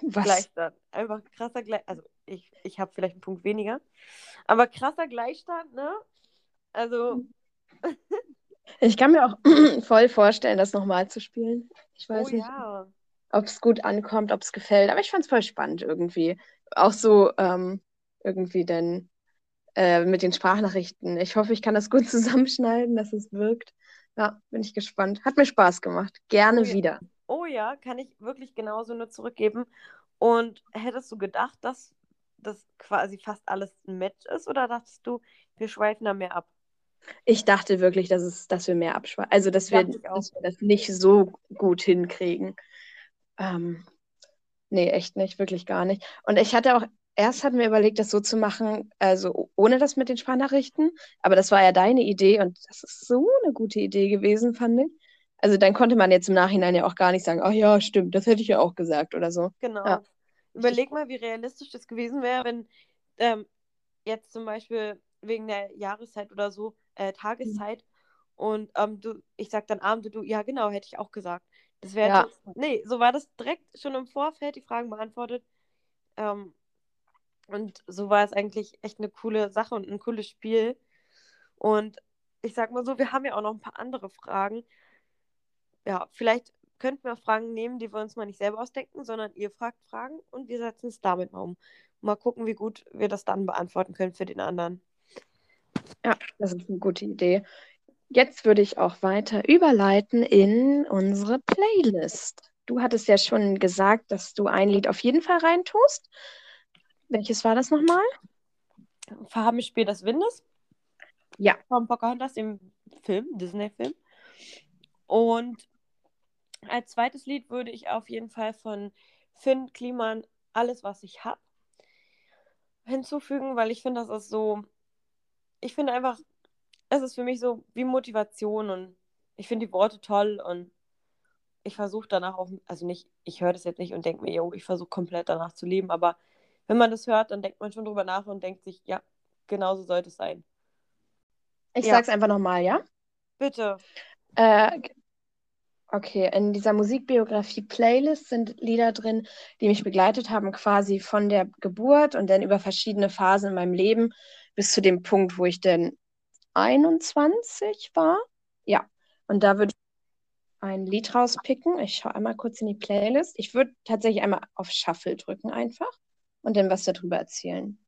Was? Gleichstand. Einfach krasser Gleichstand. Also ich, ich habe vielleicht einen Punkt weniger. Aber krasser Gleichstand, ne? Also, Ich kann mir auch voll vorstellen, das nochmal zu spielen. Ich weiß oh nicht, ja. ob es gut ankommt, ob es gefällt, aber ich fand es voll spannend irgendwie. Auch so ähm, irgendwie denn äh, mit den Sprachnachrichten. Ich hoffe, ich kann das gut zusammenschneiden, dass es wirkt. Ja, bin ich gespannt. Hat mir Spaß gemacht. Gerne Oh ja. wieder. Oh ja, kann ich wirklich genauso nur zurückgeben. Und hättest du gedacht, dass das quasi fast alles ein Match ist oder dachtest du, wir schweifen da mehr ab? Ich dachte wirklich, dass es, dass wir mehr abschweifen, also dass wir, dass wir das nicht so gut hinkriegen. Ähm, nee, echt nicht, wirklich gar nicht. Und ich hatte auch, erst hatten wir überlegt, das so zu machen, also ohne das mit den Sprachnachrichten, aber das war ja deine Idee und das ist so eine gute Idee gewesen, fand ich. Also dann konnte man jetzt im Nachhinein ja auch gar nicht sagen, ach ja, stimmt, das hätte ich ja auch gesagt oder so. Genau. Ja. Überleg mal, wie realistisch das gewesen wäre, wenn ähm, jetzt zum Beispiel wegen der Jahreszeit oder so, äh, Tageszeit und ähm, du, ich sag dann Abend du, ja genau, hätte ich auch gesagt. Das wäre Ja. nee, so war das direkt schon im Vorfeld, die Fragen beantwortet. Ähm, und so war es eigentlich echt eine coole Sache und ein cooles Spiel. Und ich sag mal so, wir haben ja auch noch ein paar andere Fragen. Ja, vielleicht könnten wir Fragen nehmen, die wir uns mal nicht selber ausdenken, sondern ihr fragt Fragen und wir setzen es damit mal um. Mal gucken, wie gut wir das dann beantworten können für den anderen. Ja, das ist eine gute Idee. Jetzt würde ich auch weiter überleiten in unsere Playlist. Du hattest ja schon gesagt, dass du ein Lied auf jeden Fall reintust. Welches war das nochmal? Farbenspiel des Windes. Ja. Von Pocahontas, dem Film, Disney-Film. Und als zweites Lied würde ich auf jeden Fall von Finn Kliman Alles, was ich hab hinzufügen, weil ich finde, das ist so, ich finde einfach, es ist für mich so wie Motivation und ich finde die Worte toll und ich versuche danach auch, also nicht, ich höre das jetzt nicht und denke mir, yo, ich versuche komplett danach zu leben, aber wenn man das hört, dann denkt man schon drüber nach und denkt sich, ja, genauso sollte es sein. Ich Ja. sag's einfach nochmal, ja? Bitte. Äh, okay, in dieser Musikbiografie-Playlist sind Lieder drin, die mich begleitet haben, quasi von der Geburt und dann über verschiedene Phasen in meinem Leben bis zu dem Punkt, wo ich dann 21 war. Ja, und da würde ich ein Lied rauspicken. Ich schaue einmal kurz in die Playlist. Ich würde tatsächlich einmal auf Shuffle drücken einfach und dann was darüber erzählen.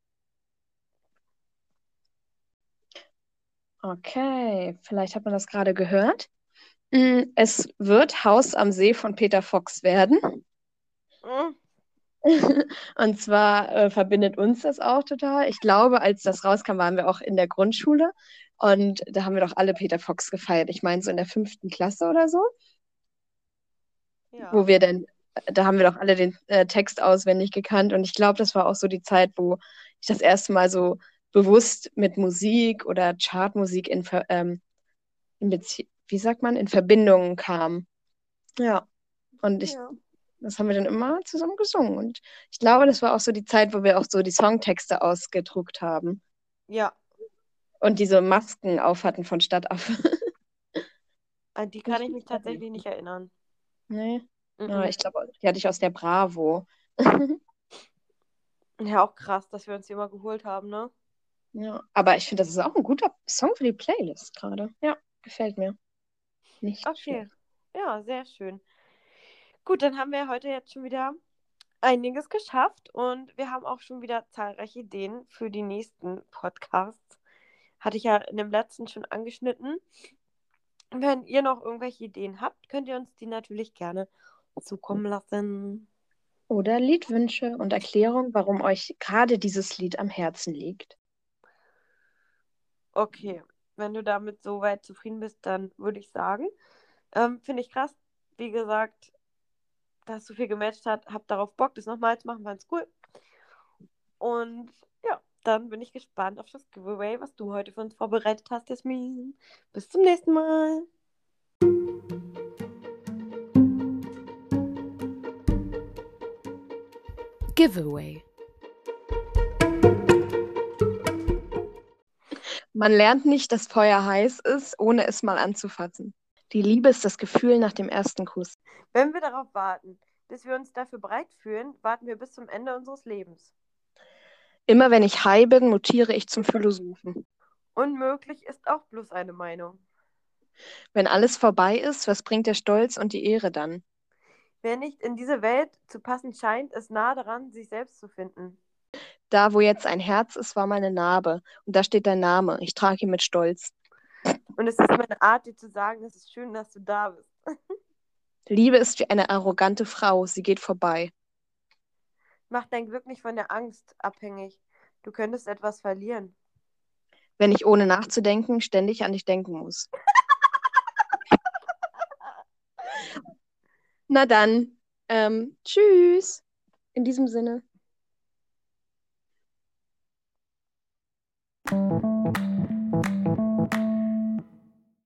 Okay, vielleicht hat man das gerade gehört. Mm, Es wird Haus am See von Peter Fox werden. Mm, Und zwar äh, verbindet uns das auch total. Ich glaube, als das rauskam, waren wir auch in der Grundschule und da haben wir doch alle Peter Fox gefeiert. Ich meine, so in der fünften Klasse oder so, Ja. wo wir dann, da haben wir doch alle den äh, Text auswendig gekannt und ich glaube, das war auch so die Zeit, wo ich das erste Mal so bewusst mit Musik oder Chartmusik in, ähm, in Bezie wie sagt man, in Verbindung kam. Ja, und ich Ja. das haben wir dann immer zusammen gesungen. Und ich glaube, das war auch so die Zeit, wo wir auch so die Songtexte ausgedruckt haben Ja, und diese Masken auf hatten von Stadtaffe. an die kann ich mich tatsächlich nicht erinnern. nee. Mhm. Ja, ich glaube, die hatte ich aus der Bravo. Ja, auch krass, dass wir uns die mal geholt haben, ne? Ja, aber ich finde, das ist auch ein guter Song für die Playlist gerade. Ja, gefällt mir. Nicht Okay. schlecht. Ja, sehr schön. Gut, dann haben wir heute jetzt schon wieder einiges geschafft und wir haben auch schon wieder zahlreiche Ideen für die nächsten Podcasts. Hatte ich ja in dem letzten schon angeschnitten. Wenn ihr noch irgendwelche Ideen habt, könnt ihr uns die natürlich gerne zukommen lassen. Oder Liedwünsche und Erklärung, warum euch gerade dieses Lied am Herzen liegt. Okay, wenn du damit soweit zufrieden bist, dann würde ich sagen, ähm, finde ich krass, wie gesagt, dass so viel gematcht hat, hab darauf Bock, das nochmal zu machen, fand's cool. Und ja, dann bin ich gespannt auf das Giveaway, was du heute für uns vorbereitet hast, Jasmin. Bis zum nächsten Mal. Giveaway. Man lernt nicht, dass Feuer heiß ist, ohne es mal anzufassen. Die Liebe ist das Gefühl nach dem ersten Kuss. Wenn wir darauf warten, bis wir uns dafür bereit fühlen, warten wir bis zum Ende unseres Lebens. Immer wenn ich high bin, mutiere ich zum Philosophen. Unmöglich ist auch bloß eine Meinung. Wenn alles vorbei ist, was bringt der Stolz und die Ehre dann? Wer nicht in diese Welt zu passen scheint, ist nah daran, sich selbst zu finden. Da, wo jetzt ein Herz ist, war meine Narbe. Und da steht dein Name. Ich trage ihn mit Stolz. Und es ist meine Art, dir zu sagen, es ist schön, dass du da bist. Liebe ist wie eine arrogante Frau. Sie geht vorbei. Mach dein Glück nicht von der Angst abhängig. Du könntest etwas verlieren. Wenn ich ohne nachzudenken ständig an dich denken muss. Na dann, ähm, tschüss. In diesem Sinne.